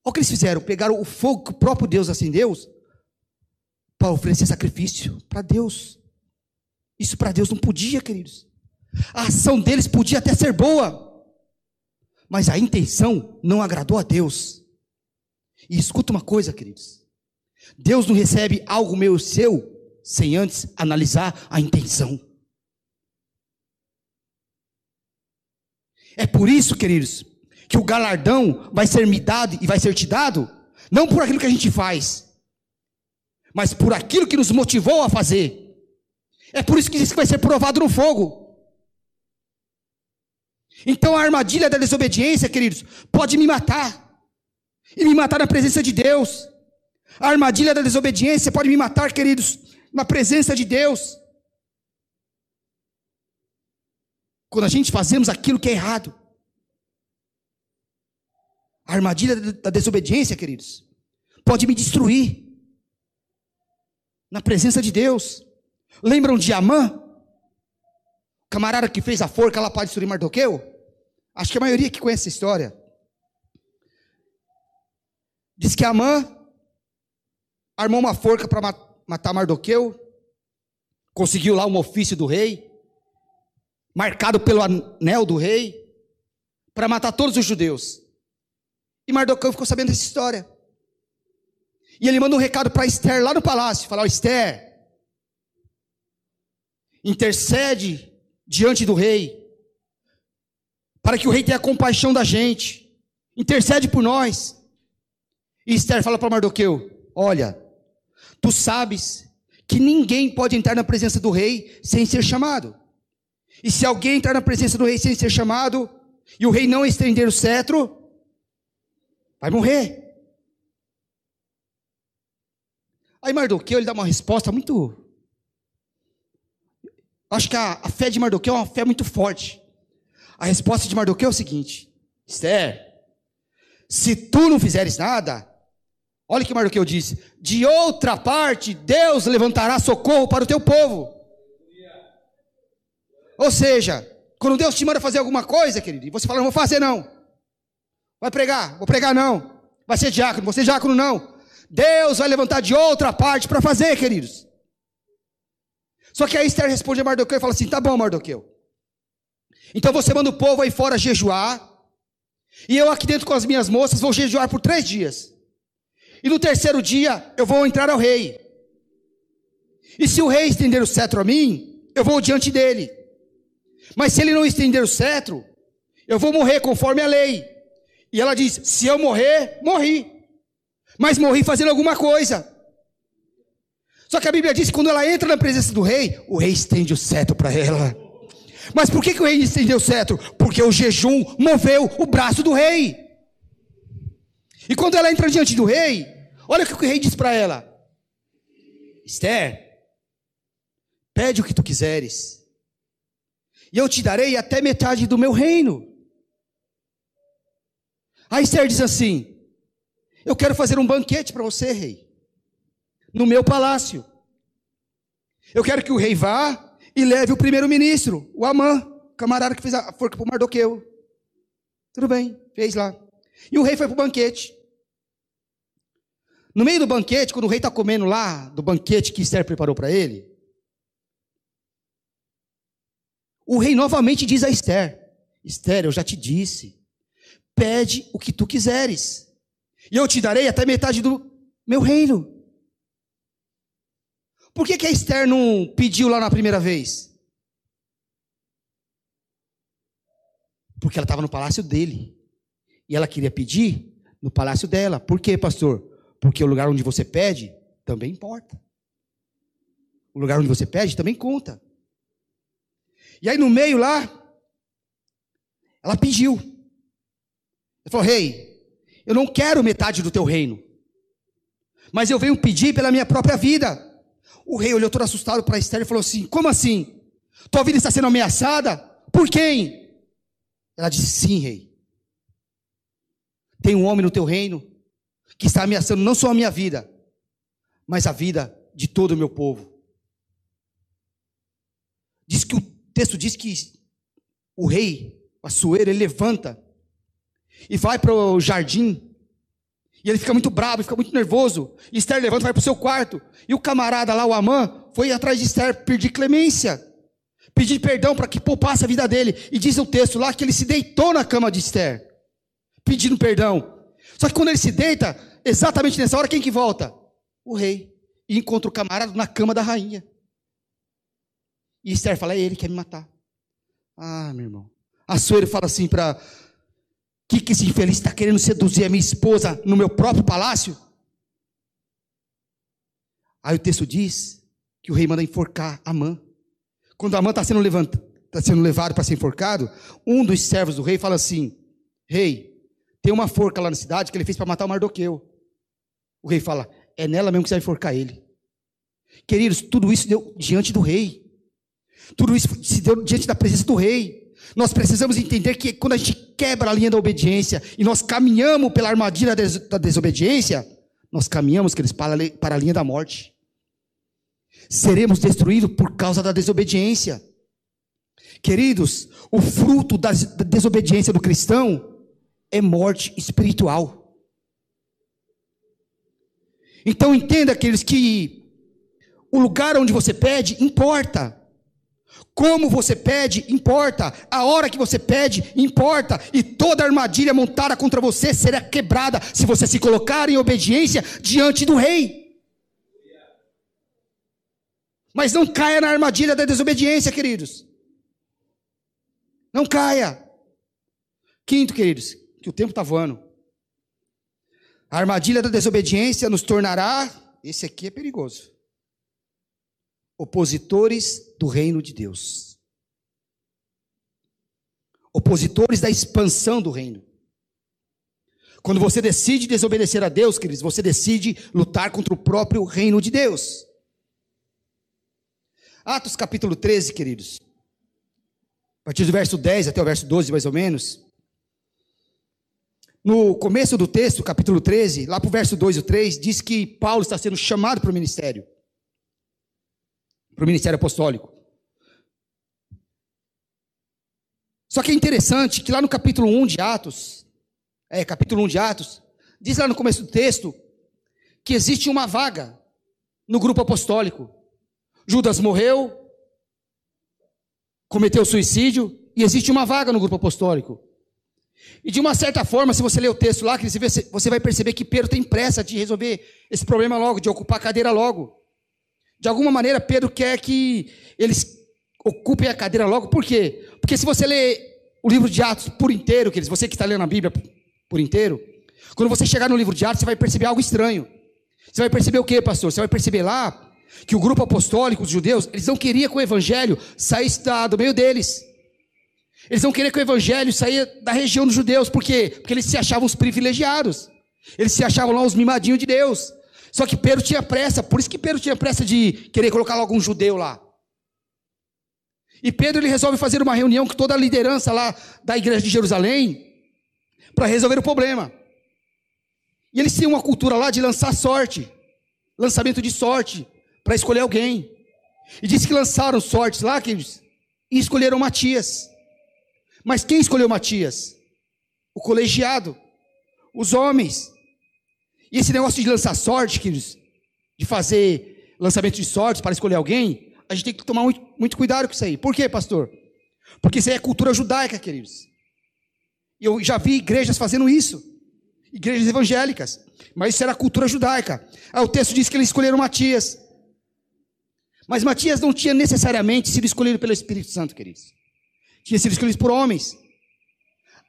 Olha o que eles fizeram: pegaram o fogo que o próprio Deus acendeu para oferecer sacrifício para Deus. Isso para Deus não podia, queridos. A ação deles podia até ser boa, mas a intenção não agradou a Deus. E escuta uma coisa, queridos: Deus não recebe algo meu seu sem antes analisar a intenção. É por isso, queridos, que o galardão vai ser me dado e vai ser te dado, não por aquilo que a gente faz, mas por aquilo que nos motivou a fazer. É por isso que diz que vai ser provado no fogo. Então a armadilha da desobediência, queridos, pode me matar. E me matar na presença de Deus. A armadilha da desobediência pode me matar, queridos, na presença de Deus. Quando a gente fazemos aquilo que é errado. A armadilha da desobediência, queridos, pode me destruir. Na presença de Deus. Lembram de Amã? Camarada que fez a forca lá para destruir Mardoqueu? Acho que a maioria que conhece essa história. Diz que Amã armou uma forca para matar Mardoqueu, conseguiu lá um ofício do rei, marcado pelo anel do rei, para matar todos os judeus. E Mardoqueu ficou sabendo dessa história. E ele manda um recado para Esther lá no palácio: falar, Esther, intercede diante do rei, para que o rei tenha compaixão da gente, intercede por nós. E Esther fala para Mardoqueu: Olha, tu sabes que ninguém pode entrar na presença do rei sem ser chamado. E se alguém entrar na presença do rei sem ser chamado, e o rei não estender o cetro, vai morrer. Aí Mardoqueu ele dá uma resposta muito. Acho que a, a fé de Mardoqueu é uma fé muito forte. A resposta de Mardoqueu é o seguinte: Esther, se tu não fizeres nada, olha o que Mardoqueu disse: de outra parte, Deus levantará socorro para o teu povo. Ou seja, quando Deus te manda fazer alguma coisa, querido, e você fala, não vou fazer não. Vai pregar, vou pregar não. Vai ser diácono, vou ser diácono não. Deus vai levantar de outra parte para fazer, queridos. Só que aí Esther responde a Mardoqueu e fala assim: tá bom, Mardoqueu. Então você manda o povo aí fora jejuar. E eu aqui dentro com as minhas moças vou jejuar por três dias. E no terceiro dia eu vou entrar ao rei. E se o rei estender o cetro a mim, eu vou diante dele. Mas se ele não estender o cetro, eu vou morrer conforme a lei. E ela diz: se eu morrer, morri mas morri fazendo alguma coisa. Só que a Bíblia diz que quando ela entra na presença do rei, o rei estende o cetro para ela. Mas por que, que o rei estendeu o cetro? Porque o jejum moveu o braço do rei. E quando ela entra diante do rei, olha o que o rei diz para ela: Esther, Pede o que tu quiseres, e eu te darei até metade do meu reino. A Esther diz assim: Eu quero fazer um banquete para você, rei, no meu palácio. Eu quero que o rei vá e leve o primeiro-ministro, o Amã, camarada que fez a forca para o Mardoqueu. Tudo bem, fez lá. E o rei foi para o banquete. No meio do banquete, quando o rei está comendo lá, do banquete que Esther preparou para ele, o rei novamente diz a Esther: Esther, eu já te disse, pede o que tu quiseres, e eu te darei até metade do meu reino. Por que, que a Esther não pediu lá na primeira vez? Porque ela estava no palácio dele. E ela queria pedir no palácio dela. Por quê, pastor? Porque o lugar onde você pede também importa. O lugar onde você pede também conta. E aí no meio lá, ela pediu. Ela falou: Rei, eu não quero metade do teu reino, mas eu venho pedir pela minha própria vida. O rei olhou todo assustado para Esther e falou assim: Como assim? Tua vida está sendo ameaçada? Por quem? Ela disse: Sim, rei. Tem um homem no teu reino que está ameaçando não só a minha vida, mas a vida de todo o meu povo. Diz que o texto diz que o rei, o Assuero, ele levanta e vai para o jardim. E ele fica muito bravo, fica muito nervoso. E Esther levanta e vai para o seu quarto. E o camarada lá, o Amã, foi atrás de Esther pedir clemência, pedir perdão para que poupasse a vida dele. E diz o texto lá que ele se deitou na cama de Esther, pedindo perdão. Só que quando ele se deita, exatamente nessa hora, quem que volta? O rei. E encontra o camarada na cama da rainha. E Esther fala: é ele que quer me matar. Ah, meu irmão. A Suero fala assim para. Que que esse infeliz está querendo seduzir a minha esposa no meu próprio palácio? Aí o texto diz que o rei manda enforcar Amã. Quando Amã está sendo, tá sendo levado para ser enforcado, um dos servos do rei fala assim: Rei, tem uma forca lá na cidade que ele fez para matar o Mardoqueu. O rei fala: É nela mesmo que você vai enforcar ele. Queridos, tudo isso deu diante do rei. Tudo isso se deu diante da presença do rei. Nós precisamos entender que quando a gente quebra a linha da obediência e nós caminhamos pela armadilha da desobediência, nós caminhamos, queridos, para a linha da morte. Seremos destruídos por causa da desobediência. Queridos, o fruto da desobediência do cristão é morte espiritual. Então entenda, aqueles que o lugar onde você pede importa. Como você pede, importa. A hora que você pede, importa. E toda armadilha montada contra você será quebrada se você se colocar em obediência diante do rei. Mas não caia na armadilha da desobediência, queridos. Não caia. Quinto, queridos, que o tempo está voando. A armadilha da desobediência nos tornará. Esse aqui é perigoso opositores do reino de Deus. Opositores da expansão do reino. Quando você decide desobedecer a Deus, queridos, você decide lutar contra o próprio reino de Deus. Atos capítulo 13, queridos. A partir do verso 10 até o verso 12, mais ou menos. No começo do texto, capítulo 13, lá para o verso 2 e 3, diz que Paulo está sendo chamado para o ministério para o ministério apostólico. Só que é interessante que lá no capítulo 1 de Atos, é, capítulo 1 de Atos, diz lá no começo do texto que existe uma vaga no grupo apostólico. Judas morreu, cometeu suicídio, e existe uma vaga no grupo apostólico. E de uma certa forma, se você ler o texto lá, você vai perceber que Pedro tem pressa de resolver esse problema logo, de ocupar a cadeira logo. De alguma maneira, Pedro quer que eles ocupem a cadeira logo. Por quê? Porque se você ler o livro de Atos por inteiro, queridos, você que está lendo a Bíblia por inteiro, quando você chegar no livro de Atos, você vai perceber algo estranho. Você vai perceber o quê, pastor? Você vai perceber lá que o grupo apostólico, os judeus, eles não queriam que o evangelho saísse do meio deles. Eles não queriam que o evangelho saísse da região dos judeus. Por quê? Porque eles se achavam os privilegiados. Eles se achavam lá os mimadinhos de Deus. Só que Pedro tinha pressa, por isso que Pedro tinha pressa de querer colocar logo um judeu lá. E Pedro ele resolve fazer uma reunião com toda a liderança lá da igreja de Jerusalém para resolver o problema. E eles tinham uma cultura lá de lançar sorte, lançamento de sorte, para escolher alguém. E disse que lançaram sortes lá, queridos, e escolheram Matias. Mas quem escolheu Matias? O colegiado, os homens. E esse negócio de lançar sorte, queridos, de fazer lançamento de sortes para escolher alguém, a gente tem que tomar muito, muito cuidado com isso aí. Por quê, pastor? Porque isso aí é cultura judaica, queridos. Eu já vi igrejas fazendo isso. Igrejas evangélicas. Mas isso era cultura judaica. Aí o texto diz que eles escolheram Matias. Mas Matias não tinha necessariamente sido escolhido pelo Espírito Santo, queridos. Tinha sido escolhido por homens.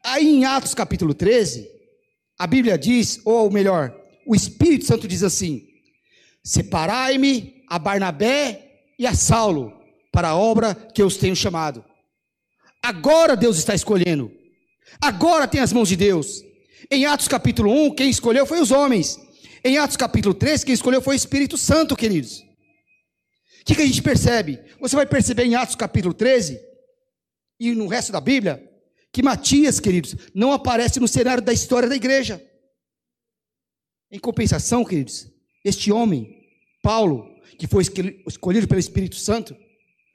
Aí em Atos capítulo 13, a Bíblia diz, ou melhor, o Espírito Santo diz assim: Separai-me a Barnabé e a Saulo para a obra que eu os tenho chamado. Agora Deus está escolhendo. Agora tem as mãos de Deus. Em Atos capítulo 1, quem escolheu foi os homens. Em Atos capítulo 3, quem escolheu foi o Espírito Santo, queridos. O que, que a gente percebe? Você vai perceber em Atos capítulo 13 e no resto da Bíblia que Matias, queridos, não aparece no cenário da história da igreja. Em compensação, queridos, este homem, Paulo, que foi escolhido pelo Espírito Santo,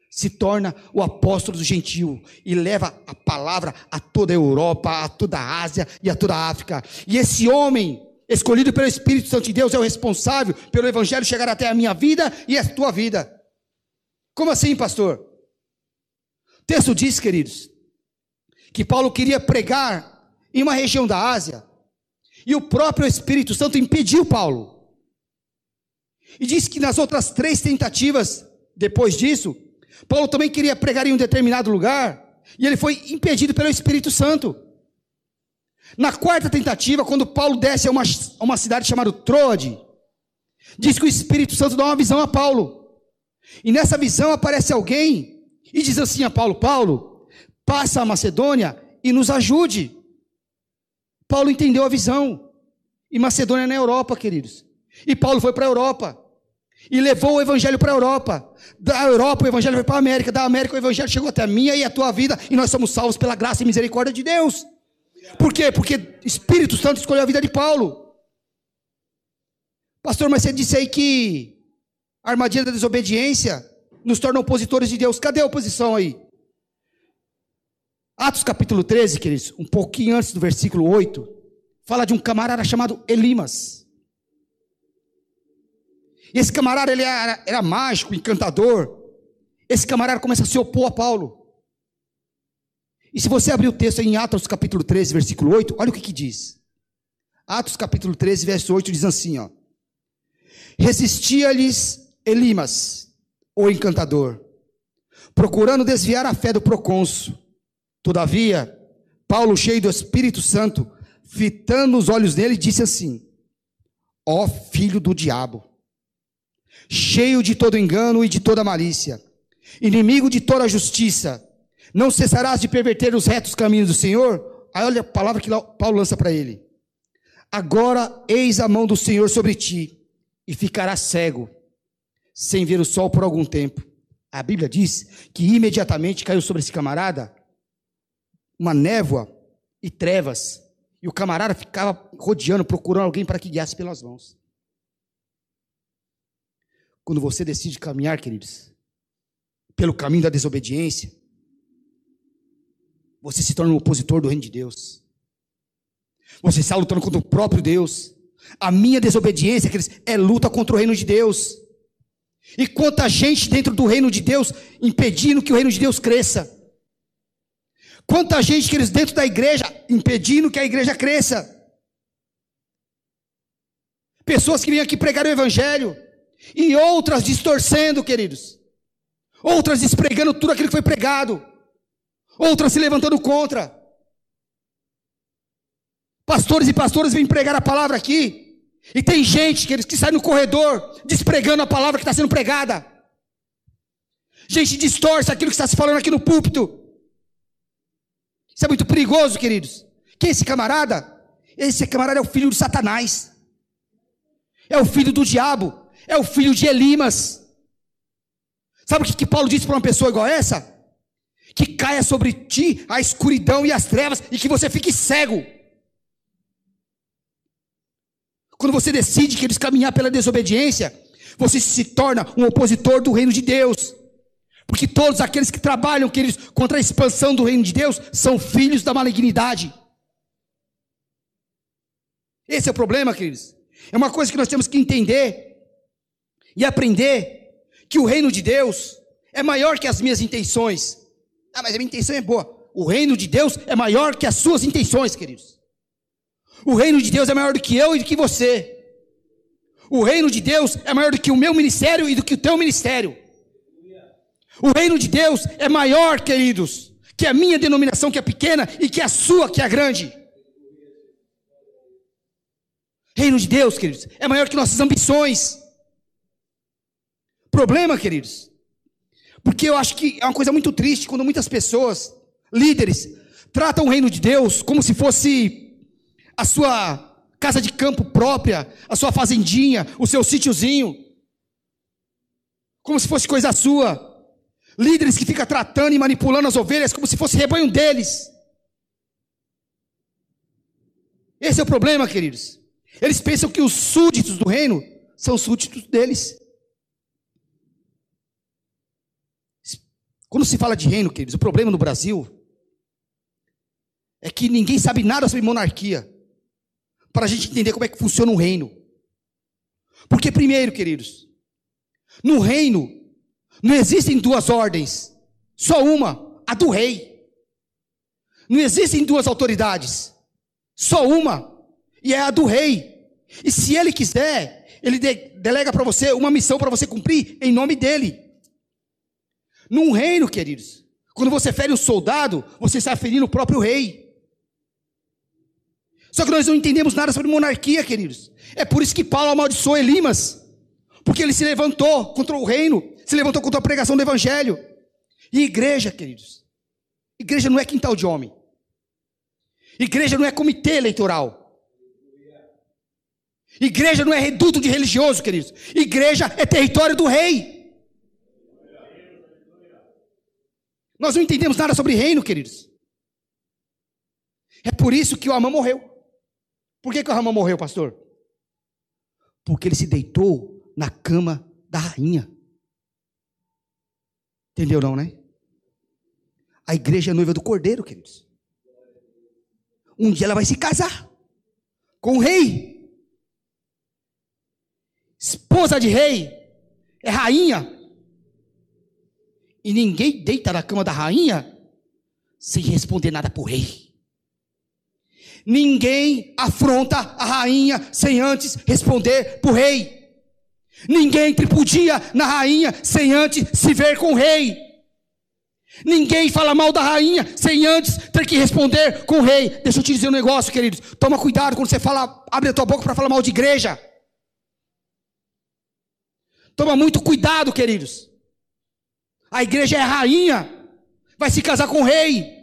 se torna o apóstolo do gentio e leva a palavra a toda a Europa, a toda a Ásia e a toda a África. E esse homem, escolhido pelo Espírito Santo de Deus, é o responsável pelo Evangelho chegar até a minha vida e a tua vida. Como assim, pastor? Texto diz, queridos, que Paulo queria pregar em uma região da Ásia e o próprio Espírito Santo impediu Paulo. E diz que nas outras três tentativas, depois disso, Paulo também queria pregar em um determinado lugar e ele foi impedido pelo Espírito Santo. Na quarta tentativa, quando Paulo desce a uma, a uma cidade chamada Troade, diz que o Espírito Santo dá uma visão a Paulo. E nessa visão aparece alguém e diz assim a Paulo: Paulo, passa a Macedônia e nos ajude. Paulo entendeu a visão. E Macedônia é na Europa, queridos. E Paulo foi para a Europa e levou o evangelho para a Europa. Da Europa o evangelho foi para a América, da América o evangelho chegou até a minha e a tua vida e nós somos salvos pela graça e misericórdia de Deus. Por quê? Porque Espírito Santo escolheu a vida de Paulo. Pastor, mas você disse aí que a armadilha da desobediência nos torna opositores de Deus. Cadê a oposição aí? Atos capítulo 13, queridos, um pouquinho antes do versículo 8, fala de um camarada chamado Elimas. E esse camarada ele era, era mágico, encantador. Esse camarada começa a se opor a Paulo. E se você abrir o texto em Atos capítulo 13, versículo 8, olha o que, que diz. Atos capítulo 13, verso 8 diz assim, ó. Resistia-lhes Elimas, o encantador, procurando desviar a fé do procônsul. Todavia, Paulo, cheio do Espírito Santo, fitando os olhos nele, disse assim: Ó filho do diabo, cheio de todo engano e de toda malícia, inimigo de toda justiça, não cessarás de perverter os retos caminhos do Senhor? Aí olha a palavra que Paulo lança para ele. Agora eis a mão do Senhor sobre ti, e ficarás cego, sem ver o sol por algum tempo. A Bíblia diz que imediatamente caiu sobre esse camarada uma névoa e trevas, e o camarada ficava rodeando, procurando alguém para que guiasse pelas mãos. Quando você decide caminhar, queridos, pelo caminho da desobediência, você se torna um opositor do reino de Deus. Você está lutando contra o próprio Deus. A minha desobediência, queridos, é luta contra o reino de Deus. E quanta gente dentro do reino de Deus impedindo que o reino de Deus cresça. Quanta gente, queridos, dentro da igreja impedindo que a igreja cresça. Pessoas que vêm aqui pregar o evangelho, e outras distorcendo, queridos. Outras despregando tudo aquilo que foi pregado. Outras se levantando contra. Pastores e pastoras vêm pregar a palavra aqui. E tem gente, queridos, que sai no corredor despregando a palavra que está sendo pregada. Gente distorce aquilo que está se falando aqui no púlpito. Isso é muito perigoso, queridos. Quem é esse camarada? Esse camarada é o filho de Satanás. É o filho do diabo é o filho de Elimas. Sabe o que, que Paulo disse para uma pessoa igual essa? que caia sobre ti a escuridão e as trevas e que você fique cego. Quando você decide que eles caminhar pela desobediência, você se torna um opositor do reino de Deus. Porque todos aqueles que trabalham queridos, contra a expansão do reino de Deus são filhos da malignidade. Esse é o problema, queridos. É uma coisa que nós temos que entender e aprender que o reino de Deus é maior que as minhas intenções. Ah, mas a minha intenção é boa. O reino de Deus é maior que as suas intenções, queridos. O reino de Deus é maior do que eu e do que você. O reino de Deus é maior do que o meu ministério e do que o teu ministério. O reino de Deus é maior, queridos, que a minha denominação que é pequena e que a sua que é grande. Reino de Deus, queridos, é maior que nossas ambições. Problema, queridos, porque eu acho que é uma coisa muito triste quando muitas pessoas, líderes, tratam o reino de Deus como se fosse a sua casa de campo própria, a sua fazendinha, o seu sítiozinho, como se fosse coisa sua. Líderes que ficam tratando e manipulando as ovelhas como se fosse rebanho deles. Esse é o problema, queridos. Eles pensam que os súditos do reino são súditos deles. Quando se fala de reino, queridos, o problema no Brasil é que ninguém sabe nada sobre monarquia. Para a gente entender como é que funciona o reino. Porque, primeiro, queridos, no reino não existem duas ordens, só uma, a do rei. Não existem duas autoridades, só uma, e é a do rei. E se ele quiser, ele de, delega para você uma missão para você cumprir em nome dele. Num reino, queridos, quando você fere um soldado, você está ferindo o próprio rei. Só que nós não entendemos nada sobre monarquia, queridos. É por isso que Paulo amaldiçoou Elimas, porque ele se levantou contra o reino, se levantou contra a pregação do evangelho. E igreja, queridos, igreja não é quintal de homem. Igreja não é comitê eleitoral. Igreja não é reduto de religioso, queridos. Igreja é território do rei. Nós não entendemos nada sobre reino, queridos. É por isso que o Amã morreu. Por que, que o Amã morreu, pastor? Porque ele se deitou na cama da rainha. Entendeu não, né? A igreja é noiva do cordeiro, queridos. Um dia ela vai se casar com o rei esposa de rei, é rainha. E ninguém deita na cama da rainha sem responder nada para o rei. Ninguém afronta a rainha sem antes responder para o rei. Ninguém tripudia na rainha sem antes se ver com o rei. Ninguém fala mal da rainha sem antes ter que responder com o rei. Deixa eu te dizer um negócio, queridos. Toma cuidado quando você fala, abre a tua boca para falar mal de igreja. Toma muito cuidado, queridos. A igreja é a rainha, vai se casar com o rei.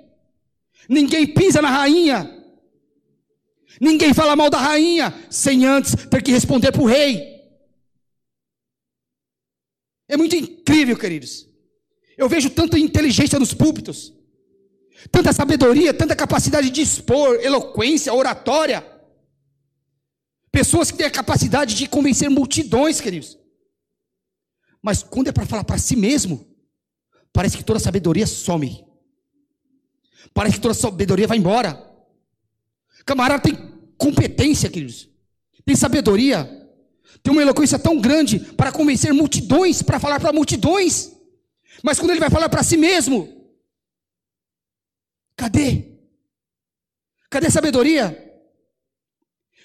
Ninguém pisa na rainha. Ninguém fala mal da rainha sem antes ter que responder para o rei. É muito incrível, queridos. Eu vejo tanta inteligência nos púlpitos, tanta sabedoria, tanta capacidade de expor, eloquência, oratória. Pessoas que têm a capacidade de convencer multidões, queridos. Mas quando é para falar para si mesmo, parece que toda sabedoria some. Parece que toda sabedoria vai embora. Camarada tem competência, queridos. Tem sabedoria. Tem uma eloquência tão grande para convencer multidões, para falar para multidões. Mas quando ele vai falar para si mesmo, cadê? Cadê sabedoria?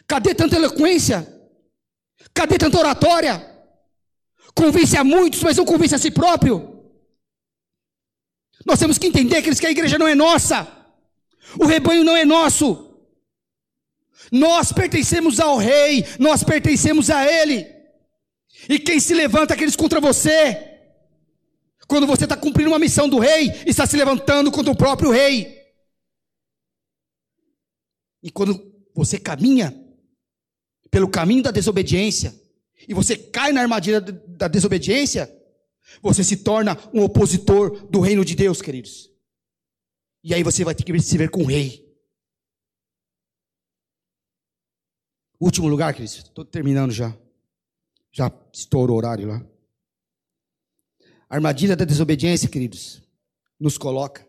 Cadê tanta eloquência? Cadê tanta oratória? convence a muitos, mas não convence a si próprio. Nós temos que entender que a igreja não é nossa, o rebanho não é nosso. Nós pertencemos ao rei, nós pertencemos a ele. E quem se levanta aqueles contra você, quando você está cumprindo uma missão do rei, está se levantando contra o próprio rei. E quando você caminha pelo caminho da desobediência, e você cai na armadilha da desobediência, você se torna um opositor do reino de Deus, queridos. E aí você vai ter que se ver com o rei. Último lugar, queridos. Estou terminando já. Já estourou o horário lá. A armadilha da desobediência, queridos, nos coloca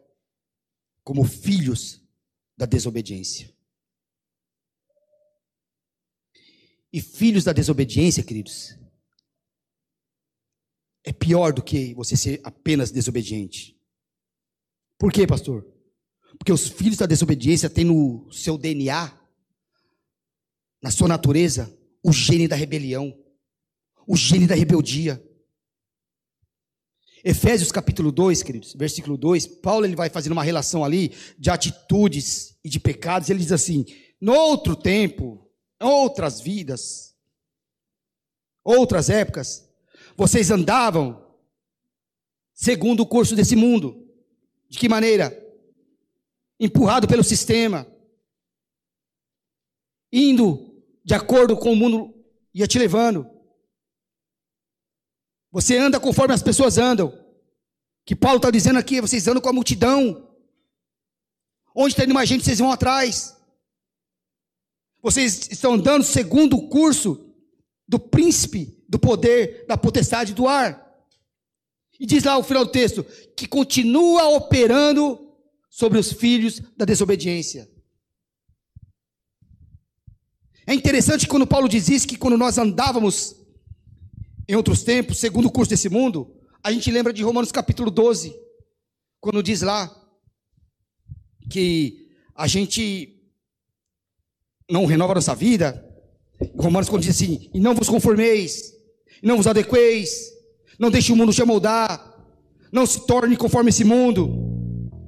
como filhos da desobediência. E filhos da desobediência, queridos, é pior do que você ser apenas desobediente. Por quê, pastor? Porque os filhos da desobediência têm no seu DNA, na sua natureza, o gene da rebelião, o gene da rebeldia. Efésios capítulo 2, queridos, versículo 2, Paulo ele vai fazendo uma relação ali de atitudes e de pecados, ele diz assim: "No outro tempo, outras vidas, outras épocas, vocês andavam segundo o curso desse mundo. De que maneira? Empurrado pelo sistema, indo de acordo com o mundo ia te levando. Você anda conforme as pessoas andam. Que Paulo está dizendo aqui, vocês andam com a multidão. Onde está indo mais gente, vocês vão atrás. Vocês estão andando segundo o curso do príncipe do poder, da potestade do ar. E diz lá o final do texto, que continua operando sobre os filhos da desobediência. É interessante quando Paulo diz isso, que quando nós andávamos em outros tempos, segundo o curso desse mundo, a gente lembra de Romanos capítulo 12, quando diz lá que a gente não renova a nossa vida. Romanos quando diz assim, e não vos conformeis, e não vos adequeis, não deixe o mundo te moldar, não se torne conforme esse mundo.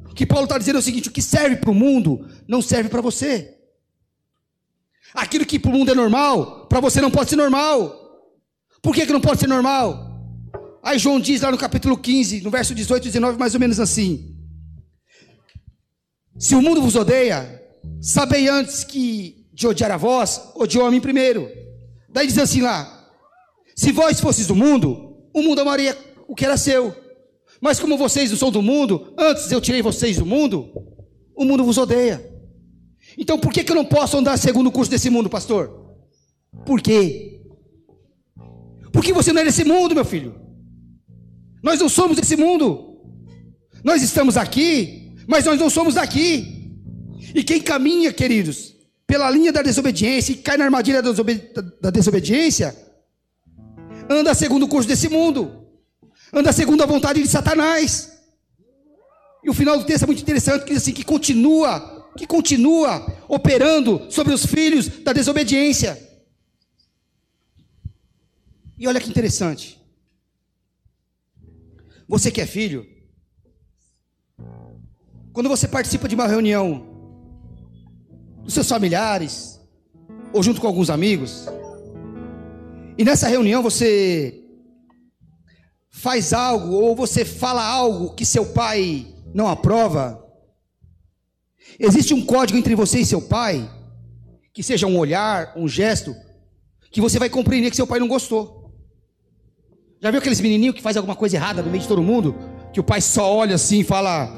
O que Paulo está dizendo é o seguinte: o que serve para o mundo não serve para você. Aquilo que para o mundo é normal, para você não pode ser normal. Por que, que não pode ser normal? Aí João diz lá no capítulo 15, no verso 18 e 19, mais ou menos assim: Se o mundo vos odeia, sabei antes que de odiar a vós, odiou a mim primeiro. Daí diz assim lá: Se vós fosseis do mundo, o mundo amaria o que era seu. Mas como vocês não são do mundo, antes eu tirei vocês do mundo, o mundo vos odeia. Então por que, que eu não posso andar segundo o curso desse mundo, pastor? Por quê? Porque você não é desse mundo, meu filho. Nós não somos desse mundo. Nós estamos aqui, mas nós não somos daqui. E quem caminha, queridos, pela linha da desobediência e cai na armadilha da desobediência, anda segundo o curso desse mundo, anda segundo a vontade de Satanás. E o final do texto é muito interessante, que diz assim, que continua, que continua operando sobre os filhos da desobediência. E olha que interessante. Você que é filho, quando você participa de uma reunião dos seus familiares, ou junto com alguns amigos, e nessa reunião você faz algo ou você fala algo que seu pai não aprova, existe um código entre você e seu pai, que seja um olhar, um gesto, que você vai compreender que seu pai não gostou. Já viu aqueles menininhos que faz alguma coisa errada no meio de todo mundo? Que o pai só olha assim e fala,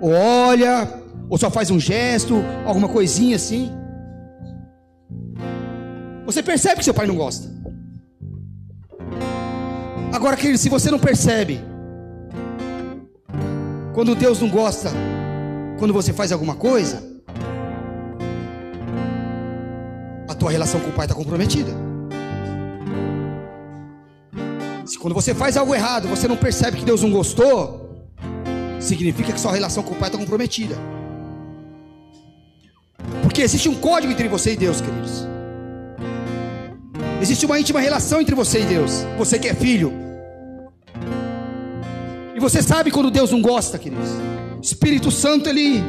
olha, ou só faz um gesto, alguma coisinha assim. Você percebe que seu pai não gosta. Agora, querido, se você não percebe, quando Deus não gosta, quando você faz alguma coisa, a tua relação com o pai está comprometida. Se quando você faz algo errado, você não percebe que Deus não gostou, significa que sua relação com o pai está comprometida. Porque existe um código entre você e Deus, queridos. Existe uma íntima relação entre você e Deus. Você que é filho. E você sabe quando Deus não gosta, queridos. Espírito Santo, ele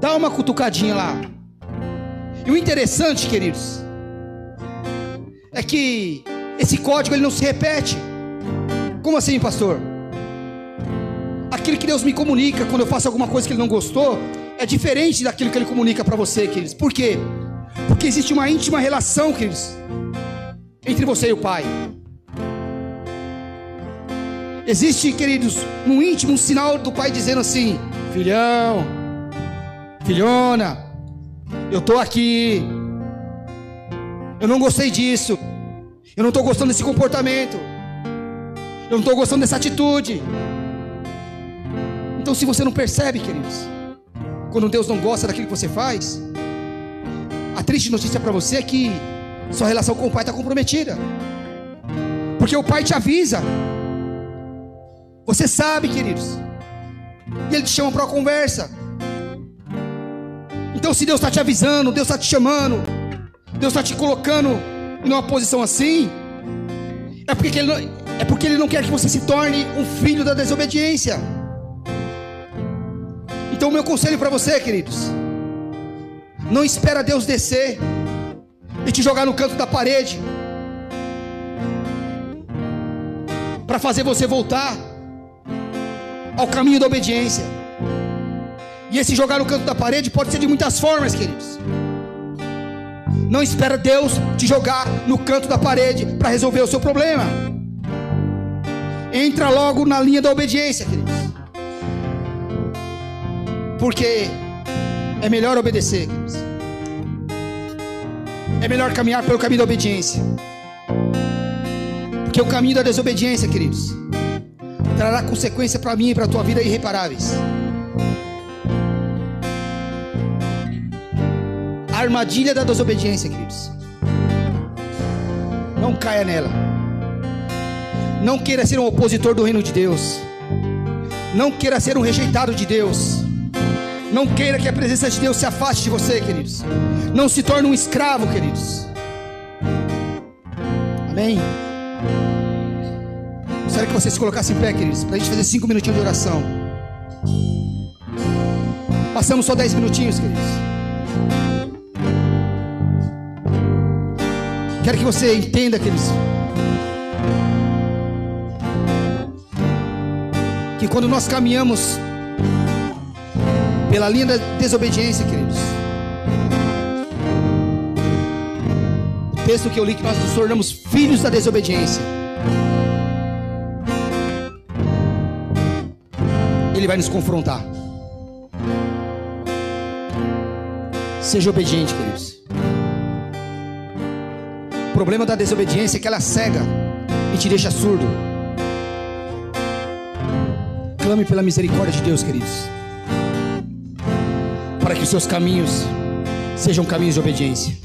dá uma cutucadinha lá. E o interessante, queridos, é que esse código ele não se repete. Como assim, pastor? Aquilo que Deus me comunica quando eu faço alguma coisa que Ele não gostou é diferente daquilo que Ele comunica para você, queridos. Por quê? Porque existe uma íntima relação, queridos, entre você e o Pai. Existe, queridos, no íntimo um sinal do pai dizendo assim: Filhão, filhona, eu estou aqui. Eu não gostei disso. Eu não estou gostando desse comportamento. Eu não estou gostando dessa atitude. Então, se você não percebe, queridos, quando Deus não gosta daquilo que você faz, a triste notícia para você é que sua relação com o pai está comprometida. Porque o pai te avisa. Você sabe, queridos. E ele te chama para uma conversa. Então, se Deus está te avisando, Deus está te chamando, Deus está te colocando em uma posição assim, é porque, ele não, é porque Ele não quer que você se torne um filho da desobediência. Então, o meu conselho para você, queridos, não espera Deus descer e te jogar no canto da parede para fazer você voltar ao caminho da obediência. E esse jogar no canto da parede pode ser de muitas formas, queridos. Não espera Deus te jogar no canto da parede para resolver o seu problema. Entra logo na linha da obediência, queridos. Porque é melhor obedecer, queridos. É melhor caminhar pelo caminho da obediência. Porque o caminho da desobediência, queridos, trará consequência para mim e para a tua vida irreparáveis. A armadilha da desobediência, queridos. Não caia nela. Não queira ser um opositor do reino de Deus. Não queira ser um rejeitado de Deus. Não queira que a presença de Deus se afaste de você, queridos. Não se torne um escravo, queridos. Amém. Gostaria que vocês se colocassem em pé, queridos, para a gente fazer cinco minutinhos de oração. Passamos só dez minutinhos, queridos. Quero que você entenda, queridos, que quando nós caminhamos pela linha da desobediência, queridos. O texto que eu li que nós nos tornamos filhos da desobediência. Vai nos confrontar. Seja obediente, queridos. O problema da desobediência é que ela cega e te deixa surdo. Clame pela misericórdia de Deus, queridos para que os seus caminhos sejam caminhos de obediência.